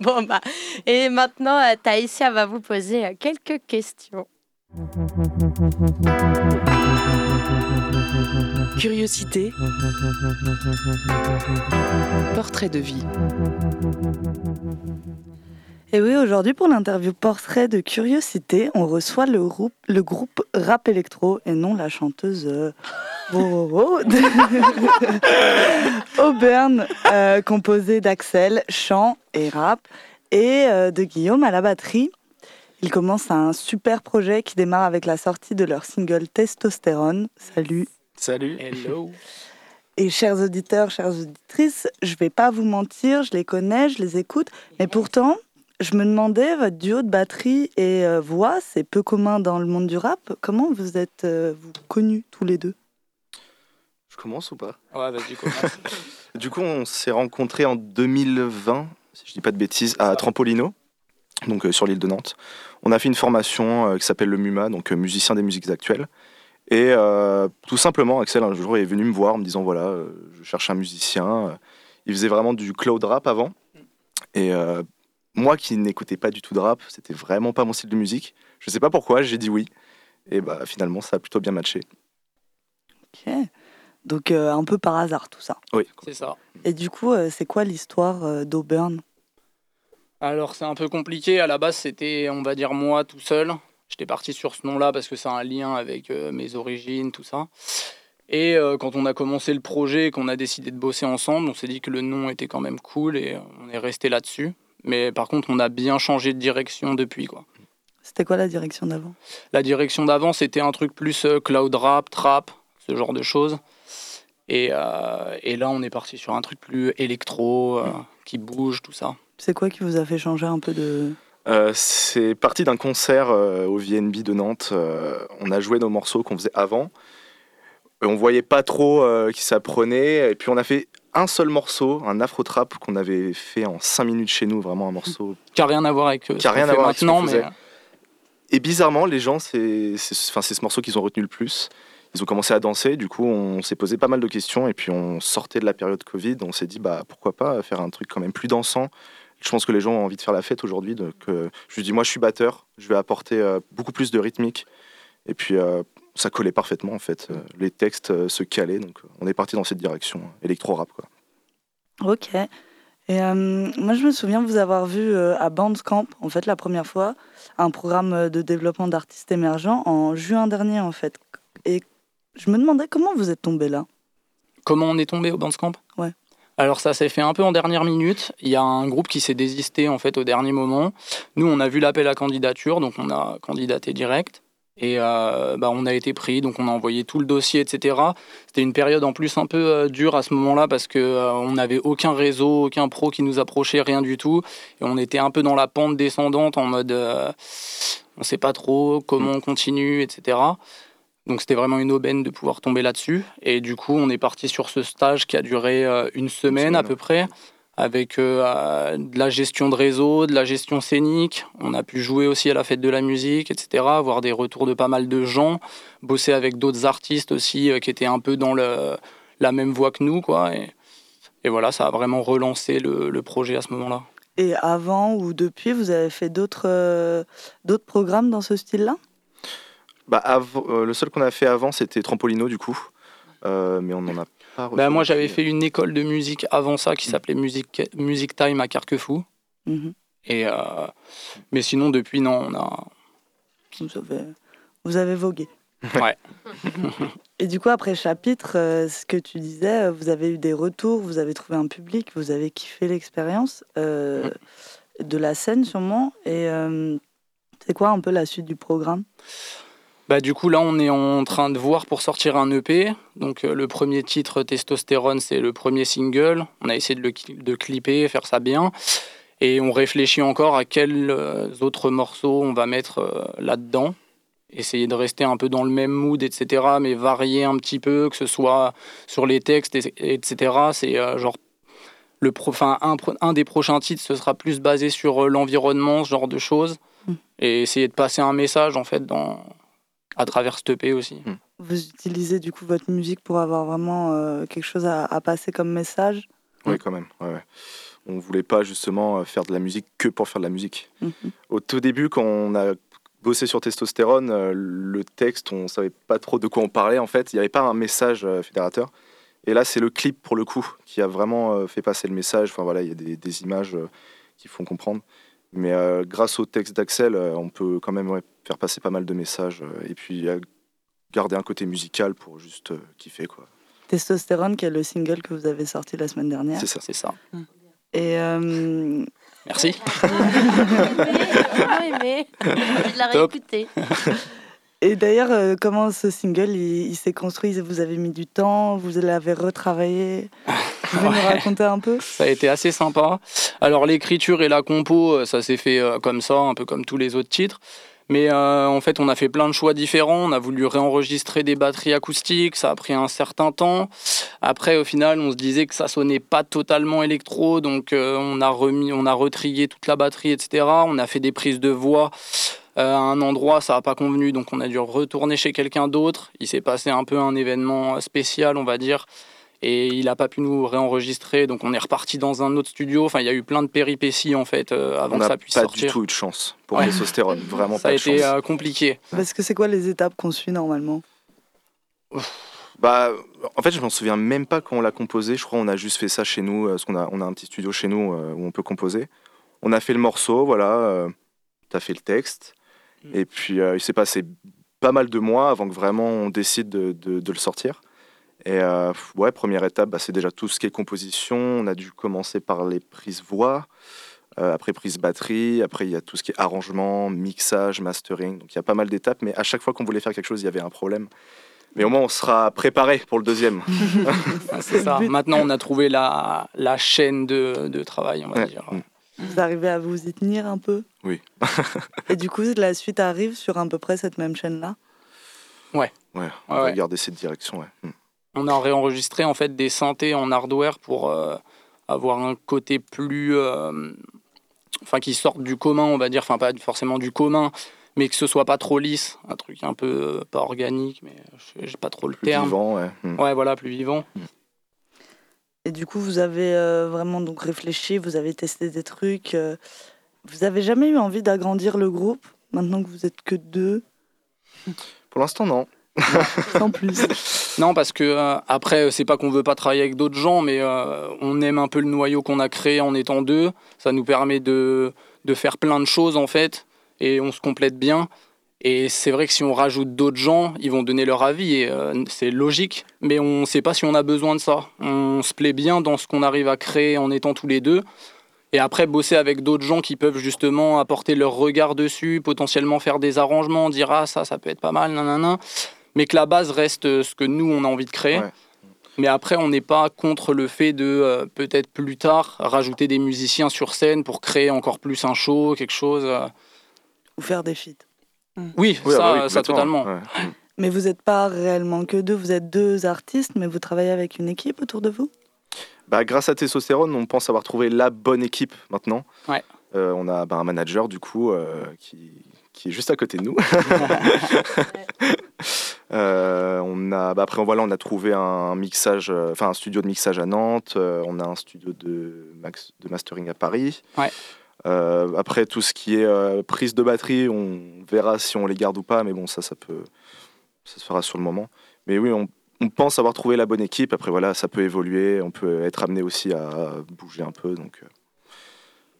[SPEAKER 2] Bon, bah, et maintenant, Taïsia va vous poser quelques questions.
[SPEAKER 1] Curiosité. Portrait de vie.
[SPEAKER 10] Et oui, aujourd'hui pour l'interview portrait de curiosité, on reçoit le groupe, Rap Electro et non la chanteuse euh, oh, oh, oh, Auburn, euh, composée d'Axel, chant et rap, et euh, de Guillaume à la batterie. Ils commencent un super projet qui démarre avec la sortie de leur single Testostérone. Salut
[SPEAKER 11] Salut.
[SPEAKER 5] Hello.
[SPEAKER 10] et chers auditeurs, chères auditrices, je vais pas vous mentir, je les connais, je les écoute, mais pourtant, je me demandais, votre duo de batterie et euh, voix, c'est peu commun dans le monde du rap. Comment vous êtes euh, vous connus tous les deux?
[SPEAKER 11] Je commence ou pas?
[SPEAKER 5] Ouais, vas-y, commence.
[SPEAKER 11] Du coup, on s'est rencontrés en 2020, si je dis pas de bêtises, à Trampolino, donc euh, sur l'île de Nantes. On a fait une formation euh, qui s'appelle le MUMA, donc euh, musicien des musiques actuelles. Et euh, tout simplement, Axel un jour est venu me voir en me disant voilà, euh, je cherche un musicien. Il faisait vraiment du cloud rap avant. Et euh, moi qui n'écoutais pas du tout de rap, c'était vraiment pas mon style de musique. Je sais pas pourquoi, j'ai dit oui. Et bah finalement, ça a plutôt bien matché.
[SPEAKER 10] Ok. Donc euh, un peu par hasard tout ça.
[SPEAKER 11] Oui.
[SPEAKER 5] C'est ça.
[SPEAKER 10] Et du coup, euh, c'est quoi l'histoire euh, d'Auburn?
[SPEAKER 12] Alors c'est un peu compliqué. À la base, c'était, on va dire, moi tout seul. J'étais parti sur ce nom-là parce que c'est un lien avec euh, mes origines, tout ça. Et euh, quand on a commencé le projet, qu'on a décidé de bosser ensemble, on s'est dit que le nom était quand même cool et euh, on est resté là-dessus. Mais par contre, on a bien changé de direction depuis, quoi.
[SPEAKER 10] C'était quoi la direction d'avant?
[SPEAKER 12] La direction d'avant, c'était un truc plus cloud rap, trap, ce genre de choses. Et, euh, et là, on est parti sur un truc plus électro, qui bouge, tout ça.
[SPEAKER 10] C'est quoi qui vous a fait changer un peu de...
[SPEAKER 11] Euh, c'est parti d'un concert euh, au VNB de Nantes. Euh, on a joué nos morceaux qu'on faisait avant. Et on voyait pas trop euh, qui ça prenait. Et puis on a fait un seul morceau, un afro trap qu'on avait fait en 5 minutes chez nous, vraiment un morceau
[SPEAKER 12] Qui a rien à voir avec
[SPEAKER 11] qui a rien à voir avec
[SPEAKER 12] maintenant, mais.
[SPEAKER 11] Et bizarrement, les gens, c'est c'est- enfin, c'est ce morceau qu'ils ont retenu le plus. Ils ont commencé à danser, du coup, on s'est posé pas mal de questions. Et puis on sortait de la période Covid, on s'est dit, bah pourquoi pas faire un truc quand même plus dansant. Je pense que les gens ont envie de faire la fête aujourd'hui. Donc, euh, je lui dis, moi, je suis batteur, je vais apporter euh, beaucoup plus de rythmique. Et puis, euh, ça collait parfaitement, en fait. Euh, les textes euh, se calaient, donc on est parti dans cette direction, électro-rap, quoi.
[SPEAKER 10] Ok. Et euh, moi, je me souviens vous avoir vu euh, à Bandcamp, en fait, la première fois, un programme de développement d'artistes émergents en juin dernier, en fait. Et je me demandais comment vous êtes tombé là?
[SPEAKER 12] Comment on est tombé au Bandcamp? Alors ça s'est fait un peu en dernière minute. Il y a un groupe qui s'est désisté en fait au dernier moment. Nous, on a vu l'appel à candidature, donc on a candidaté direct. Et euh, bah, on a été pris, donc on a envoyé tout le dossier, etc. C'était une période en plus un peu euh, dure à ce moment-là parce que euh, on n'avait aucun réseau, aucun pro qui nous approchait, rien du tout. Et on était un peu dans la pente descendante en mode on sait pas trop comment on continue, etc. Donc c'était vraiment une aubaine de pouvoir tomber là-dessus. Et du coup, on est parti sur ce stage qui a duré euh, une semaine à peu près, avec euh, euh, de la gestion de réseau, de la gestion scénique. On a pu jouer aussi à la fête de la musique, etc. Avoir des retours de pas mal de gens, bosser avec d'autres artistes aussi euh, qui étaient un peu dans le, la même voie que nous, quoi. Et, et voilà, ça a vraiment relancé le, le projet à ce moment-là.
[SPEAKER 10] Et avant ou depuis, vous avez fait d'autres euh, d'autres programmes dans ce style-là?
[SPEAKER 11] Bah, av- euh, le seul qu'on a fait avant, c'était Trampolino, du coup. Euh, mais on n'en a pas
[SPEAKER 12] Bah, moi, j'avais fait une école de musique avant ça qui s'appelait Music, Music Time à Carquefou.
[SPEAKER 10] Mhm.
[SPEAKER 12] Et euh, mais sinon, depuis, non, on a.
[SPEAKER 10] vous avez, vous avez vogué.
[SPEAKER 12] Ouais.
[SPEAKER 10] Et du coup, après chapitre, euh, ce que tu disais, vous avez eu des retours, vous avez trouvé un public, vous avez kiffé l'expérience euh, de la scène sûrement. Et euh, c'est quoi un peu la suite du programme?
[SPEAKER 12] Bah, du coup, là, on est en train de voir pour sortir un EP. Donc, euh, le premier titre, Testostérone, c'est le premier single. On a essayé de le de clipper, faire ça bien. Et on réfléchit encore à quels euh, autres morceaux on va mettre euh, là-dedans. Essayer de rester un peu dans le même mood, etc. Mais varier un petit peu, que ce soit sur les textes, et- etc. C'est euh, genre. Le pro, un, des prochains titres, ce sera plus basé sur l'environnement, ce genre de choses. Et essayer de passer un message, en fait, dans, à travers ce EP aussi.
[SPEAKER 10] Vous utilisez du coup votre musique pour avoir vraiment euh, quelque chose à, à passer comme message?
[SPEAKER 11] Oui, quand même. ouais, ouais. On voulait pas justement faire de la musique que pour faire de la musique.
[SPEAKER 10] Mhm.
[SPEAKER 11] Au tout début, quand on a bossé sur Testostérone, euh, le texte, on savait pas trop de quoi on parlait en fait. Il n'y avait pas un message euh, fédérateur. Et là, c'est le clip pour le coup qui a vraiment euh, fait passer le message. Enfin voilà, il y a des, des images euh, qui font comprendre. Mais euh, grâce au texte d'Axel, euh, on peut quand même ouais, faire passer pas mal de messages euh, et puis euh, garder un côté musical pour juste euh, kiffer quoi.
[SPEAKER 10] Testostérone, qui est le single que vous avez sorti la semaine dernière.
[SPEAKER 11] C'est ça.
[SPEAKER 12] C'est ça.
[SPEAKER 10] Et euh,
[SPEAKER 12] Merci.
[SPEAKER 2] J'ai aimé. Je l'ai
[SPEAKER 12] Top.
[SPEAKER 2] réécouté.
[SPEAKER 10] Et d'ailleurs, euh, comment ce single il, il s'est construit? Vous avez mis du temps, vous l'avez retravaillé? Vous pouvez nous raconter un peu?
[SPEAKER 12] Ça a été assez sympa. Alors l'écriture et la compo, euh, ça s'est fait euh, comme ça, un peu comme tous les autres titres. Mais euh, en fait, on a fait plein de choix différents. On a voulu réenregistrer des batteries acoustiques. Ça a pris un certain temps. Après, au final, on se disait que ça sonnait pas totalement électro. Donc, euh, on a remis, on a retrié toute la batterie, etc. On a fait des prises de voix euh, à un endroit. Ça n'a pas convenu. Donc, on a dû retourner chez quelqu'un d'autre. Il s'est passé un peu un événement spécial, on va dire et il n'a pas pu nous réenregistrer, donc on est reparti dans un autre studio. Enfin, il y a eu plein de péripéties en fait euh, avant
[SPEAKER 11] on
[SPEAKER 12] que
[SPEAKER 11] n'a
[SPEAKER 12] ça puisse
[SPEAKER 11] pas
[SPEAKER 12] sortir.
[SPEAKER 11] du tout eu de chance pour
[SPEAKER 12] Ouais.
[SPEAKER 11] Testostérone. Vraiment
[SPEAKER 12] ça a
[SPEAKER 11] pas de
[SPEAKER 12] été euh, compliqué.
[SPEAKER 10] Parce que c'est quoi les étapes qu'on suit normalement?
[SPEAKER 11] Bah, en fait, je m'en souviens même pas quand on l'a composé. Je crois qu'on a juste fait ça chez nous, euh, parce qu'on a, on a un petit studio chez nous euh, où on peut composer. On a fait le morceau, voilà. Euh, T'as fait le texte.
[SPEAKER 12] Mm.
[SPEAKER 11] Et puis, euh, il s'est passé pas mal de mois avant que vraiment on décide de, de- de le sortir. Et euh, ouais, première étape, bah, c'est déjà tout ce qui est composition. On a dû commencer par les prises voix, euh, après prise batterie, après il y a tout ce qui est arrangement, mixage, mastering. Donc il y a pas mal d'étapes, mais à chaque fois qu'on voulait faire quelque chose, il y avait un problème. Mais au moins, on sera préparé pour le deuxième.
[SPEAKER 12] Ah, c'est ça. Maintenant, on a trouvé la, la chaîne de, de travail, on va
[SPEAKER 11] Ouais.
[SPEAKER 12] dire.
[SPEAKER 10] Vous arrivez à vous y tenir un peu?
[SPEAKER 11] Oui.
[SPEAKER 10] Et du coup, la suite arrive sur à peu près cette même chaîne-là?
[SPEAKER 12] Ouais.
[SPEAKER 11] Ouais,
[SPEAKER 12] Ouais,
[SPEAKER 11] on va
[SPEAKER 12] ouais.
[SPEAKER 11] garder cette direction. Ouais.
[SPEAKER 12] On a réenregistré en fait des synthés en hardware pour euh, avoir un côté plus, euh, enfin qui sorte du commun, on va dire, enfin pas forcément du commun, mais que ce soit pas trop lisse, un truc un peu euh, pas organique, mais je- j'ai pas trop le
[SPEAKER 11] Plus
[SPEAKER 12] terme.
[SPEAKER 11] vivant, ouais. Mm.
[SPEAKER 12] Ouais, voilà, plus vivant.
[SPEAKER 10] Et du coup, vous avez euh, vraiment donc réfléchi, vous avez testé des trucs. euh, vous avez jamais eu envie d'agrandir le groupe maintenant que vous êtes que deux?
[SPEAKER 11] Pour l'instant, non.
[SPEAKER 10] Sans plus.
[SPEAKER 12] Non, parce que euh, après, c'est pas qu'on veut pas travailler avec d'autres gens, mais euh, on aime un peu le noyau qu'on a créé en étant deux. Ça nous permet de, de faire plein de choses en fait, et on se complète bien. Et c'est vrai que si on rajoute d'autres gens, ils vont donner leur avis, et euh, c'est logique. Mais on sait pas si on a besoin de ça. On se plaît bien dans ce qu'on arrive à créer en étant tous les deux. Et après, bosser avec d'autres gens qui peuvent justement apporter leur regard dessus, potentiellement faire des arrangements, dire ah ça, ça peut être pas mal, nanana. Mais que la base reste euh, ce que nous, on a envie de créer.
[SPEAKER 11] Ouais.
[SPEAKER 12] Mais après, on n'est pas contre le fait de euh, peut-être plus tard rajouter des musiciens sur scène pour créer encore plus un show, quelque chose. euh.
[SPEAKER 10] Ou faire des feats.
[SPEAKER 12] Oui,
[SPEAKER 11] Oui, ah
[SPEAKER 12] ça,
[SPEAKER 11] bah oui,
[SPEAKER 12] ça totalement.
[SPEAKER 11] ouais.
[SPEAKER 10] Mais vous n'êtes pas réellement que deux, vous êtes deux artistes, mais vous travaillez avec une équipe autour de vous?
[SPEAKER 11] Bah, grâce à Testostérone, on pense avoir trouvé la bonne équipe maintenant.
[SPEAKER 12] Ouais.
[SPEAKER 11] Euh, on a bah, un manager du coup euh, qui, qui est juste à côté de nous. Euh, on a, bah, après voilà, on a trouvé un mixage, euh, enfin un studio de mixage à Nantes. euh, on a un studio de, max, de mastering à Paris.
[SPEAKER 12] Ouais.
[SPEAKER 11] Euh, après tout ce qui est euh, prise de batterie, on verra si on les garde ou pas, mais bon ça, ça peut, ça se fera sur le moment. Mais oui, on, on pense avoir trouvé la bonne équipe. Après, voilà, ça peut évoluer. On peut être amené aussi à bouger un peu. Donc, euh,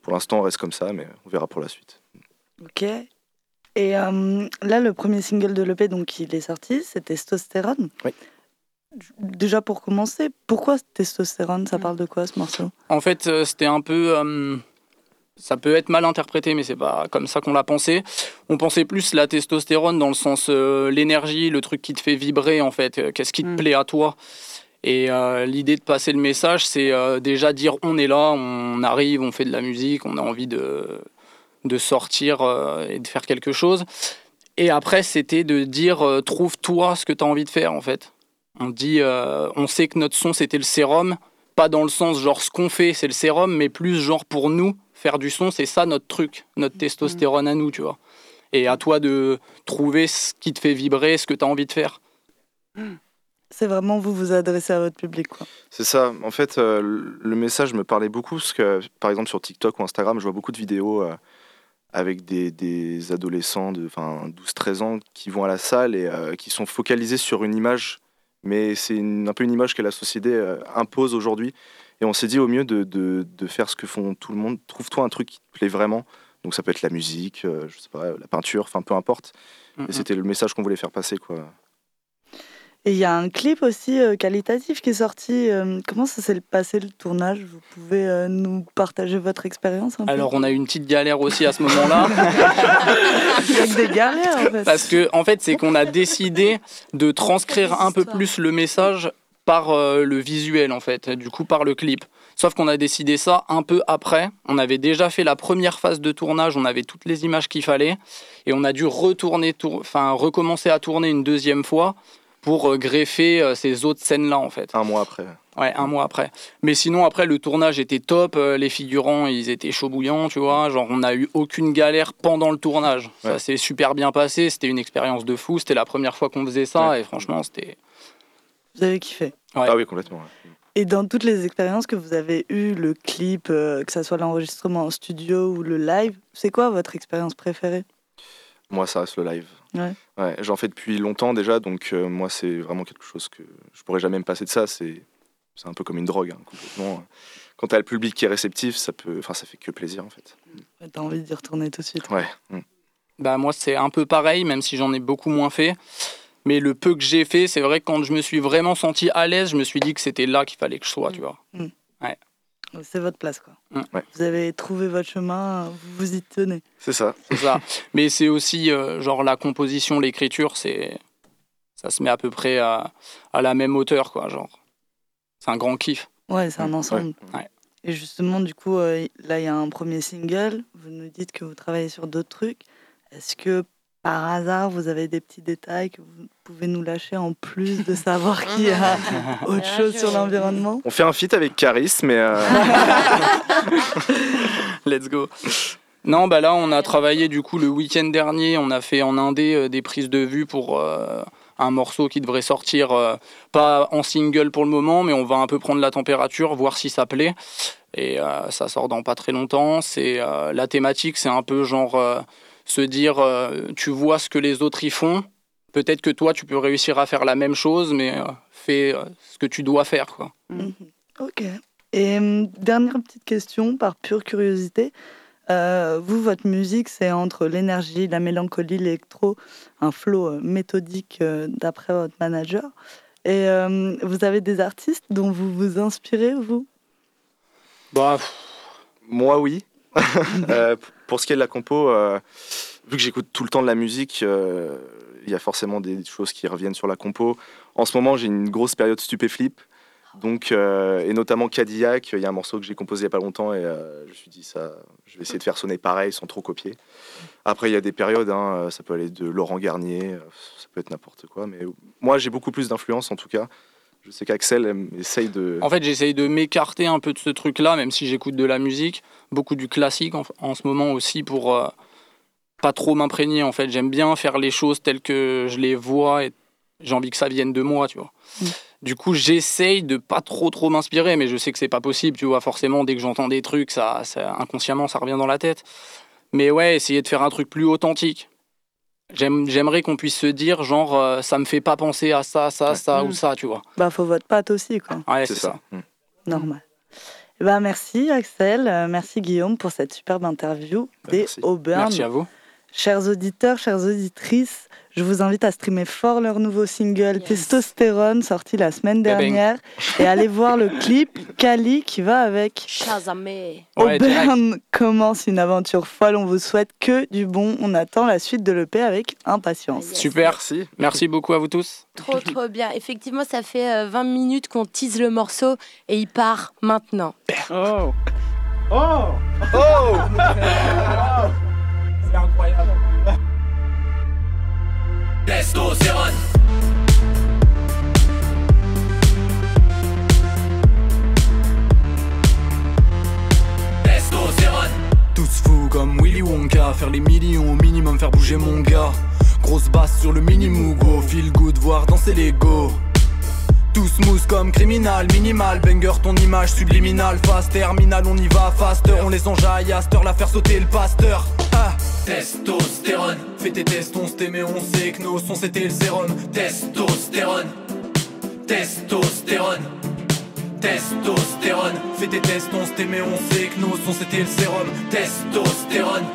[SPEAKER 11] pour l'instant, on reste comme ça, mais on verra pour la suite.
[SPEAKER 10] Ok. Et euh, là, le premier single de l'EP, donc il est sorti, c'est Testostérone.
[SPEAKER 11] Oui.
[SPEAKER 10] Déjà pour commencer, pourquoi Testostérone Ça parle de quoi ce morceau?
[SPEAKER 12] En fait, euh, c'était un peu. euh, ça peut être mal interprété, mais c'est pas comme ça qu'on l'a pensé. On pensait plus la testostérone dans le sens euh, l'énergie, le truc qui te fait vibrer en fait. Euh, Qu'est-ce qui te
[SPEAKER 5] Mm.
[SPEAKER 12] plaît à toi? Et euh, l'idée de passer le message, c'est euh, déjà dire on est là, on arrive, on fait de la musique, on a envie de, de sortir euh, et de faire quelque chose. Et après, c'était de dire euh, trouve-toi ce que tu as envie de faire en fait. On dit, euh, on sait que notre son c'était le sérum, pas dans le sens genre ce qu'on fait c'est le sérum, mais plus genre pour nous faire du son c'est ça notre truc, notre testostérone à nous, tu vois. Et à toi de trouver ce qui te fait vibrer, ce que tu as envie de faire.
[SPEAKER 10] c'est vraiment vous vous adressez à votre public. Quoi.
[SPEAKER 11] C'est ça. En fait, euh, le message me parlait beaucoup parce que, par exemple, sur TikTok ou Instagram, je vois beaucoup de vidéos euh, avec des, des adolescents de 12-13 ans qui vont à la salle et euh, qui sont focalisés sur une image. Mais c'est un peu une image que la société euh, impose aujourd'hui. Et on s'est dit, au mieux de, de- de faire ce que font tout le monde, trouve-toi un truc qui te plaît vraiment. Donc ça peut être la musique, euh, je sais pas, la peinture, enfin peu importe. Et c'était le message qu'on voulait faire passer, quoi.
[SPEAKER 10] Et il y a un clip aussi euh, qualitatif qui est sorti. euh, comment ça s'est passé le tournage? Vous pouvez euh, nous partager votre expérience
[SPEAKER 12] Alors on a eu une petite galère aussi à ce moment-là.
[SPEAKER 10] Il y a que des galères en fait.
[SPEAKER 12] Parce que en fait, c'est qu'on a décidé de transcrire un peu plus le message par le visuel en fait, du coup par le clip. Sauf qu'on a décidé ça un peu après. On avait déjà fait la première phase de tournage, on avait toutes les images qu'il fallait, et on a dû retourner, tour- enfin recommencer à tourner une deuxième fois pour euh, greffer euh, ces autres scènes là en fait.
[SPEAKER 11] Un mois après.
[SPEAKER 12] Ouais, un mois après. Mais sinon, après, le tournage était top. euh, Les figurants, ils étaient chauds bouillants, tu vois. Genre, on n'a eu aucune galère pendant le tournage. Ça s'est super bien passé. C'était une expérience de fou. C'était la première fois qu'on faisait ça. Et franchement, c'était.
[SPEAKER 10] Vous avez kiffé.
[SPEAKER 11] Ah oui, complètement. ouais.
[SPEAKER 10] Et dans toutes les expériences que vous avez eues, le clip, euh, que ce soit l'enregistrement en studio ou le live, c'est quoi votre expérience préférée?
[SPEAKER 11] Moi, ça reste le live.
[SPEAKER 10] Ouais.
[SPEAKER 11] Ouais, j'en fais depuis longtemps déjà, donc euh, moi, c'est vraiment quelque chose que je pourrais jamais me passer de ça. C'est, c'est un peu comme une drogue, hein, complètement. Quand t'as le public qui est réceptif, ça peut, enfin, ça fait que plaisir en fait.
[SPEAKER 10] T'as envie d'y retourner tout de suite.
[SPEAKER 11] Ouais. mm.
[SPEAKER 12] Bah, moi, c'est un peu pareil, même si j'en ai beaucoup moins fait. Mais le peu que j'ai fait, c'est vrai que quand je me suis vraiment senti à l'aise, je me suis dit que c'était là qu'il fallait que je sois, tu vois.
[SPEAKER 10] Mm.
[SPEAKER 12] Ouais.
[SPEAKER 10] C'est votre place, quoi.
[SPEAKER 12] Mm.
[SPEAKER 10] Vous avez trouvé votre chemin, vous vous y tenez.
[SPEAKER 11] C'est ça.
[SPEAKER 12] C'est ça. Mais c'est aussi, euh, genre, la composition, l'écriture, c'est. Ça se met à peu près à, à la même hauteur, quoi. Genre. C'est un grand kiff.
[SPEAKER 10] Ouais, c'est un ensemble.
[SPEAKER 12] Ouais.
[SPEAKER 10] Et justement, du coup, euh, là, il y a un premier single. Vous nous dites que vous travaillez sur d'autres trucs. Est-ce que par hasard, vous avez des petits détails que vous pouvez nous lâcher en plus de savoir qu'il y a autre chose sur l'environnement?
[SPEAKER 11] On fait un feat avec Caris, mais euh,
[SPEAKER 12] Let's go. Non, bah là, on a travaillé du coup le week-end dernier. On a fait en indé euh, des prises de vue pour euh, un morceau qui devrait sortir, euh, pas en single pour le moment, mais on va un peu prendre la température, voir si ça plaît. Et euh, ça sort dans pas très longtemps. C'est euh, la thématique, c'est un peu genre euh, se dire, euh, tu vois ce que les autres y font. Peut-être que toi, tu peux réussir à faire la même chose, mais euh, fais euh, ce que tu dois faire, quoi.
[SPEAKER 10] Ok. Et dernière petite question, par pure curiosité. Euh, vous, votre musique, c'est entre l'énergie, la mélancolie, l'électro, un flow méthodique euh, d'après votre manager. Et euh, vous avez des artistes dont vous vous inspirez, vous?
[SPEAKER 12] Bah,
[SPEAKER 11] moi, oui. Euh, pour ce qui est de la compo, euh, vu que j'écoute tout le temps de la musique, euh, il y a forcément des choses qui reviennent sur la compo. En ce moment, j'ai une grosse période stupéflip. Donc, euh, et notamment Cadillac, il y a un morceau que j'ai composé il n'y a pas longtemps et je me suis dit ça, je vais essayer de faire sonner pareil sans trop copier. Après, il y a des périodes, hein, ça peut aller de Laurent Garnier, ça peut être n'importe quoi, mais moi j'ai beaucoup plus d'influence en tout cas. Je sais qu'Axel essaye de.
[SPEAKER 12] En fait, j'essaye de m'écarter un peu de ce truc-là, même si j'écoute de la musique, beaucoup du classique en, en ce moment aussi pour euh, pas trop m'imprégner. En fait, j'aime bien faire les choses telles que je les vois et j'ai envie que ça vienne de moi, tu vois. Du coup, j'essaye de pas trop trop m'inspirer, mais je sais que c'est pas possible, tu vois. Forcément, dès que j'entends des trucs, ça, ça inconsciemment, ça revient dans la tête. Mais ouais, essayer de faire un truc plus authentique. J'aime- J'aimerais qu'on puisse se dire, genre, euh, ça me fait pas penser à ça, ça, ça
[SPEAKER 10] Mm.
[SPEAKER 12] ou ça, tu vois.
[SPEAKER 10] Bah, faut votre patte aussi, quoi.
[SPEAKER 12] Ouais, c'est ça.
[SPEAKER 10] Normal. Eh ben, merci Axel, euh, merci Guillaume pour cette superbe interview des Auburn.
[SPEAKER 12] Merci à vous.
[SPEAKER 10] Chers auditeurs, chères auditrices, je vous invite à streamer fort leur nouveau single Testostérone sorti la semaine dernière et allez voir le clip Kali qui va avec.
[SPEAKER 2] Shazamé.
[SPEAKER 10] Auburn commence une aventure folle, on vous souhaite que du bon, on attend la suite de l'EP avec impatience.
[SPEAKER 12] Super. Merci. beaucoup à vous tous.
[SPEAKER 2] Trop, trop bien. Effectivement, ça fait euh, 20 minutes qu'on tease le morceau et il part maintenant.
[SPEAKER 5] Oh
[SPEAKER 12] Oh Oh C'est incroyable.
[SPEAKER 13] Testostérone Testostérone
[SPEAKER 7] Tous fous comme Willy Wonka, faire les millions au minimum, faire bouger mon gars. Grosse basse sur le mini mugo, feel good, voir danser les go.
[SPEAKER 12] Tout smooth comme criminal, minimal, banger ton image subliminale, fast terminal, on y va faster, on les enjaille à la faire sauter le pasteur. Ah. Testostérone, fais tes tests, on mais on sait que nos sons c'était le sérum. Testostérone, testostérone, testostérone, fais tes tests, on mais on sait que nos sons c'était le sérum. Testostérone,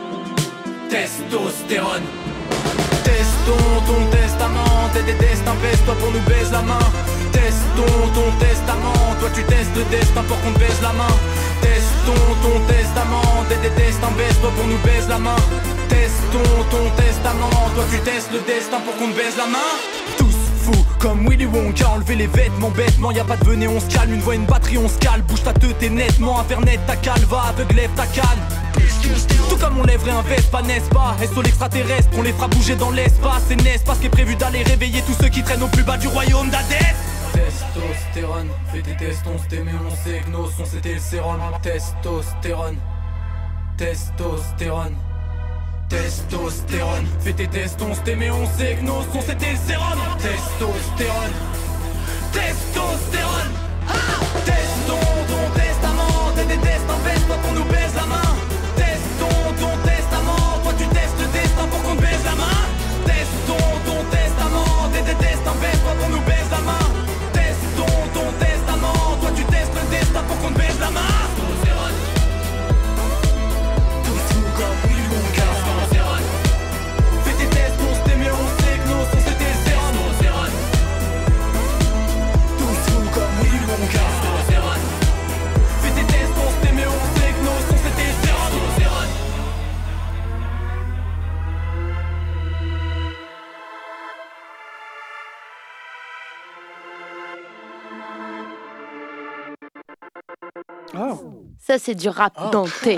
[SPEAKER 12] testostérone. Testons ton testament, t'es des destins, baisse-toi pour nous baise la main. Testons ton testament, toi tu testes le destin pour qu'on te baise la main. Testons ton testament, t'es des destins, baisse-toi pour nous baise la main. Testons ton testament, toi tu testes le destin pour qu'on te baise la main. Tous fous comme Willy Wonka, enlever les vêtements bêtement, y a pas de venez, on se calme, une voix, une batterie, on se calme, bouge ta tête et nettement, net ta calva, va, aveugle, ta canne. Tout comme on lèverait un pas n'est-ce pas? SO l'extraterrestre, on les fera bouger dans l'espace C'est n'est-ce pas ce qui est prévu d'aller réveiller tous ceux qui traînent au plus bas du royaume d'Hadès? Testostérone, fais tes tests, on mais on sait que nos sons c'était le sérum Testostérone, testostérone Testostérone, fais tes tests, on mais on sait que nos sons le sérum Testostérone, testostérone. Ah! Testons
[SPEAKER 2] Ça, c'est du rap
[SPEAKER 14] Oh.
[SPEAKER 2] denté.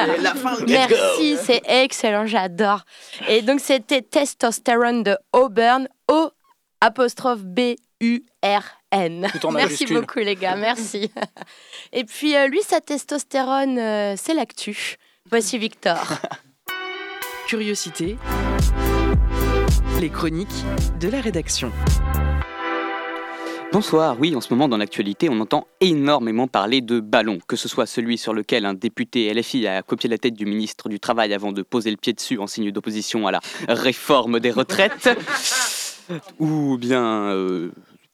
[SPEAKER 2] Merci, c'est excellent, j'adore. Et donc, c'était Testosterone de Auburn, O apostrophe B-U-R-N.
[SPEAKER 15] Tout en
[SPEAKER 2] Merci
[SPEAKER 15] majuscule.
[SPEAKER 2] beaucoup, les gars, merci. Et puis, euh, lui, sa testostérone, euh, c'est l'actu. Voici Victor.
[SPEAKER 1] Curiosité. Les chroniques de la rédaction.
[SPEAKER 6] Bonsoir, oui, en ce moment dans l'actualité, on entend énormément parler de ballons, que ce soit celui sur lequel un député LFI a copié la tête du ministre du Travail avant de poser le pied dessus en signe d'opposition à la réforme des retraites, ou bien, euh,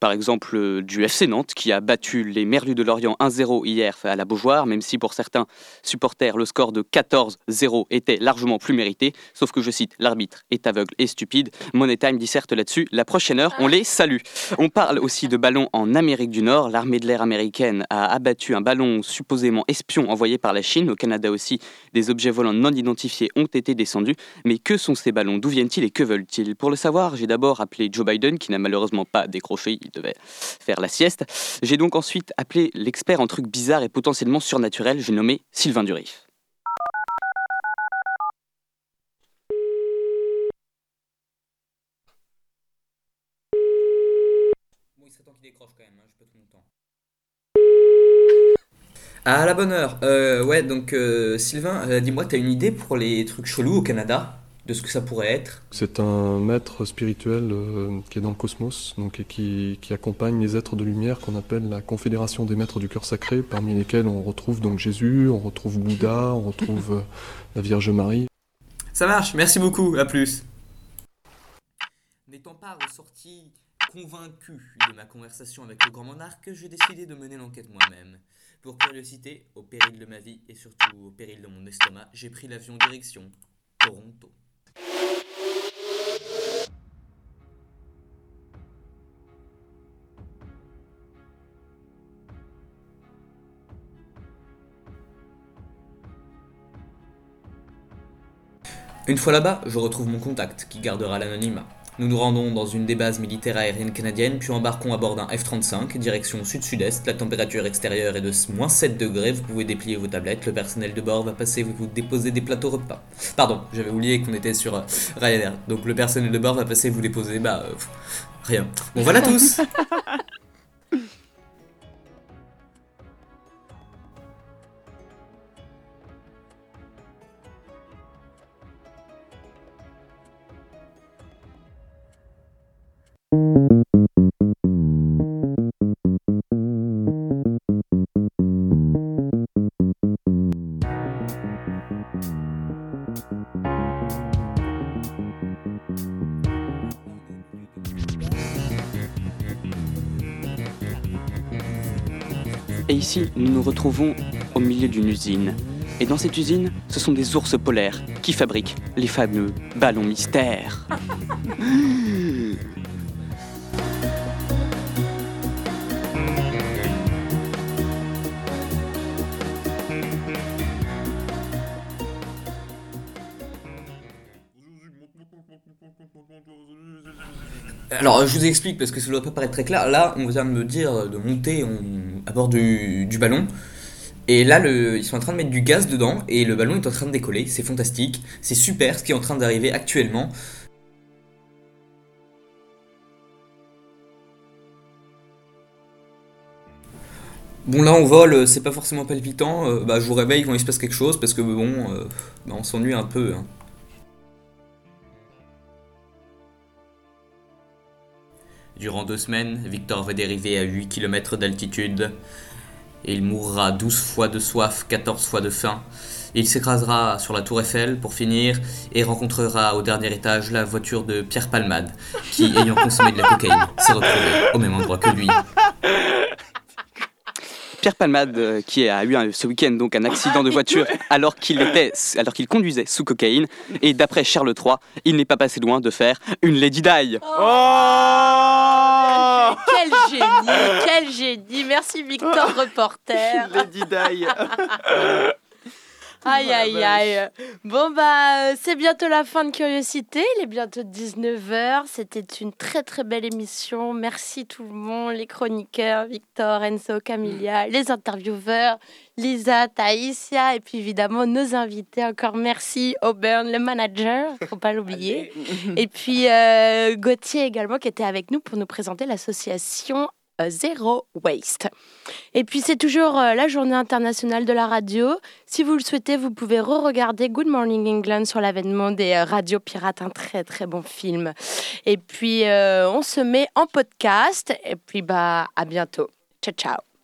[SPEAKER 6] par exemple, euh, du FC Nantes qui a battu les Merlus de Lorient 1-0 hier à la Beaujoire, même si pour certains supporters, le score de 14-0 était largement plus mérité, sauf que je cite, l'arbitre est aveugle et stupide. Money Time disserte là-dessus. La prochaine heure, on les salue. On parle aussi de ballons en Amérique du Nord. L'armée de l'air américaine a abattu un ballon supposément espion envoyé par la Chine. Au Canada aussi, des objets volants non identifiés ont été descendus. Mais que sont ces ballons? D'où viennent-ils et que veulent-ils? Pour le savoir, j'ai d'abord appelé Joe Biden, qui n'a malheureusement pas décroché, devait faire la sieste. J'ai donc ensuite appelé l'expert en trucs bizarres et potentiellement surnaturels, j'ai nommé Sylvain Durif.
[SPEAKER 16] À la bonne heure. Euh, ouais, donc euh, Sylvain, euh, dis-moi, t'as une idée pour les trucs chelous au Canada? De ce que ça pourrait être
[SPEAKER 17] C'est un maître spirituel euh, qui est dans le cosmos, donc, et qui, qui accompagne les êtres de lumière qu'on appelle la Confédération des maîtres du cœur sacré, parmi lesquels on retrouve donc Jésus, on retrouve Bouddha, on retrouve euh, la Vierge Marie.
[SPEAKER 16] Ça marche, merci beaucoup, à plus.
[SPEAKER 18] N'étant pas ressorti convaincu de ma conversation avec le grand monarque, j'ai décidé de mener l'enquête moi-même. Pour curiosité, au péril de ma vie et surtout au péril de mon estomac, j'ai pris l'avion direction Toronto.
[SPEAKER 16] Une fois là-bas, je retrouve mon contact qui gardera l'anonymat. Nous nous rendons dans une des bases militaires aériennes canadiennes, puis embarquons à bord d'un F-35, direction sud-sud-est. La température extérieure est de moins 7 degrés, vous pouvez déplier vos tablettes. Le personnel de bord va passer vous déposer des plateaux repas. Pardon, j'avais oublié qu'on était sur euh, Ryanair. Donc le personnel de bord va passer vous déposer, bah, euh, rien. Bon voilà tous
[SPEAKER 6] retrouvons au milieu d'une usine. Et dans cette usine, ce sont des ours polaires qui fabriquent les fameux ballons mystères.
[SPEAKER 16] Alors, je vous explique parce que ça doit pas paraître très clair. Là, on vient de me dire de monter on- à bord du, ballon. Et là, le- ils sont en train de mettre du gaz dedans et le ballon est en train de décoller. C'est fantastique. C'est super ce qui est en train d'arriver actuellement. Bon, là, on vole, c'est pas forcément palpitant. Euh, bah, je vous réveille quand il se passe quelque chose parce que bon, euh, bah, on s'ennuie un peu. hein. Durant deux semaines, Victor va dériver à 8 km d'altitude. Il mourra 12 fois de soif, 14 fois de faim. Il s'écrasera sur la tour Eiffel pour finir et rencontrera au dernier étage la voiture de Pierre Palmade, qui, ayant consommé de la cocaïne, s'est retrouvé au même endroit que lui.
[SPEAKER 6] Pierre Palmade, euh, qui a eu un- ce week-end donc un accident de voiture alors qu'il était, alors qu'il conduisait sous cocaïne, et d'après Charles III, il n'est pas passé loin de faire une Lady Di.
[SPEAKER 2] Quel génie, quel génie. Merci Victor, reporter.
[SPEAKER 5] Lady Di.
[SPEAKER 2] Aïe aïe aïe. Bon bah euh, c'est bientôt la fin de Curiosité, il est bientôt 19h, c'était une très très belle émission. Merci tout le monde, les chroniqueurs, Victor, Enzo, Camilla, les intervieweurs, Lisa, Taïsia et puis évidemment nos invités. Encore merci Auburn, le manager, faut pas l'oublier. Et puis euh, Gauthier également qui était avec nous pour nous présenter l'association Zero Waste. Et puis c'est toujours euh, la journée internationale de la radio. Si vous le souhaitez, vous pouvez re-regarder Good Morning England sur l'avènement des euh, radios pirates, un très très bon film. Et puis euh, on se met en podcast. Et puis bah à bientôt. Ciao ciao.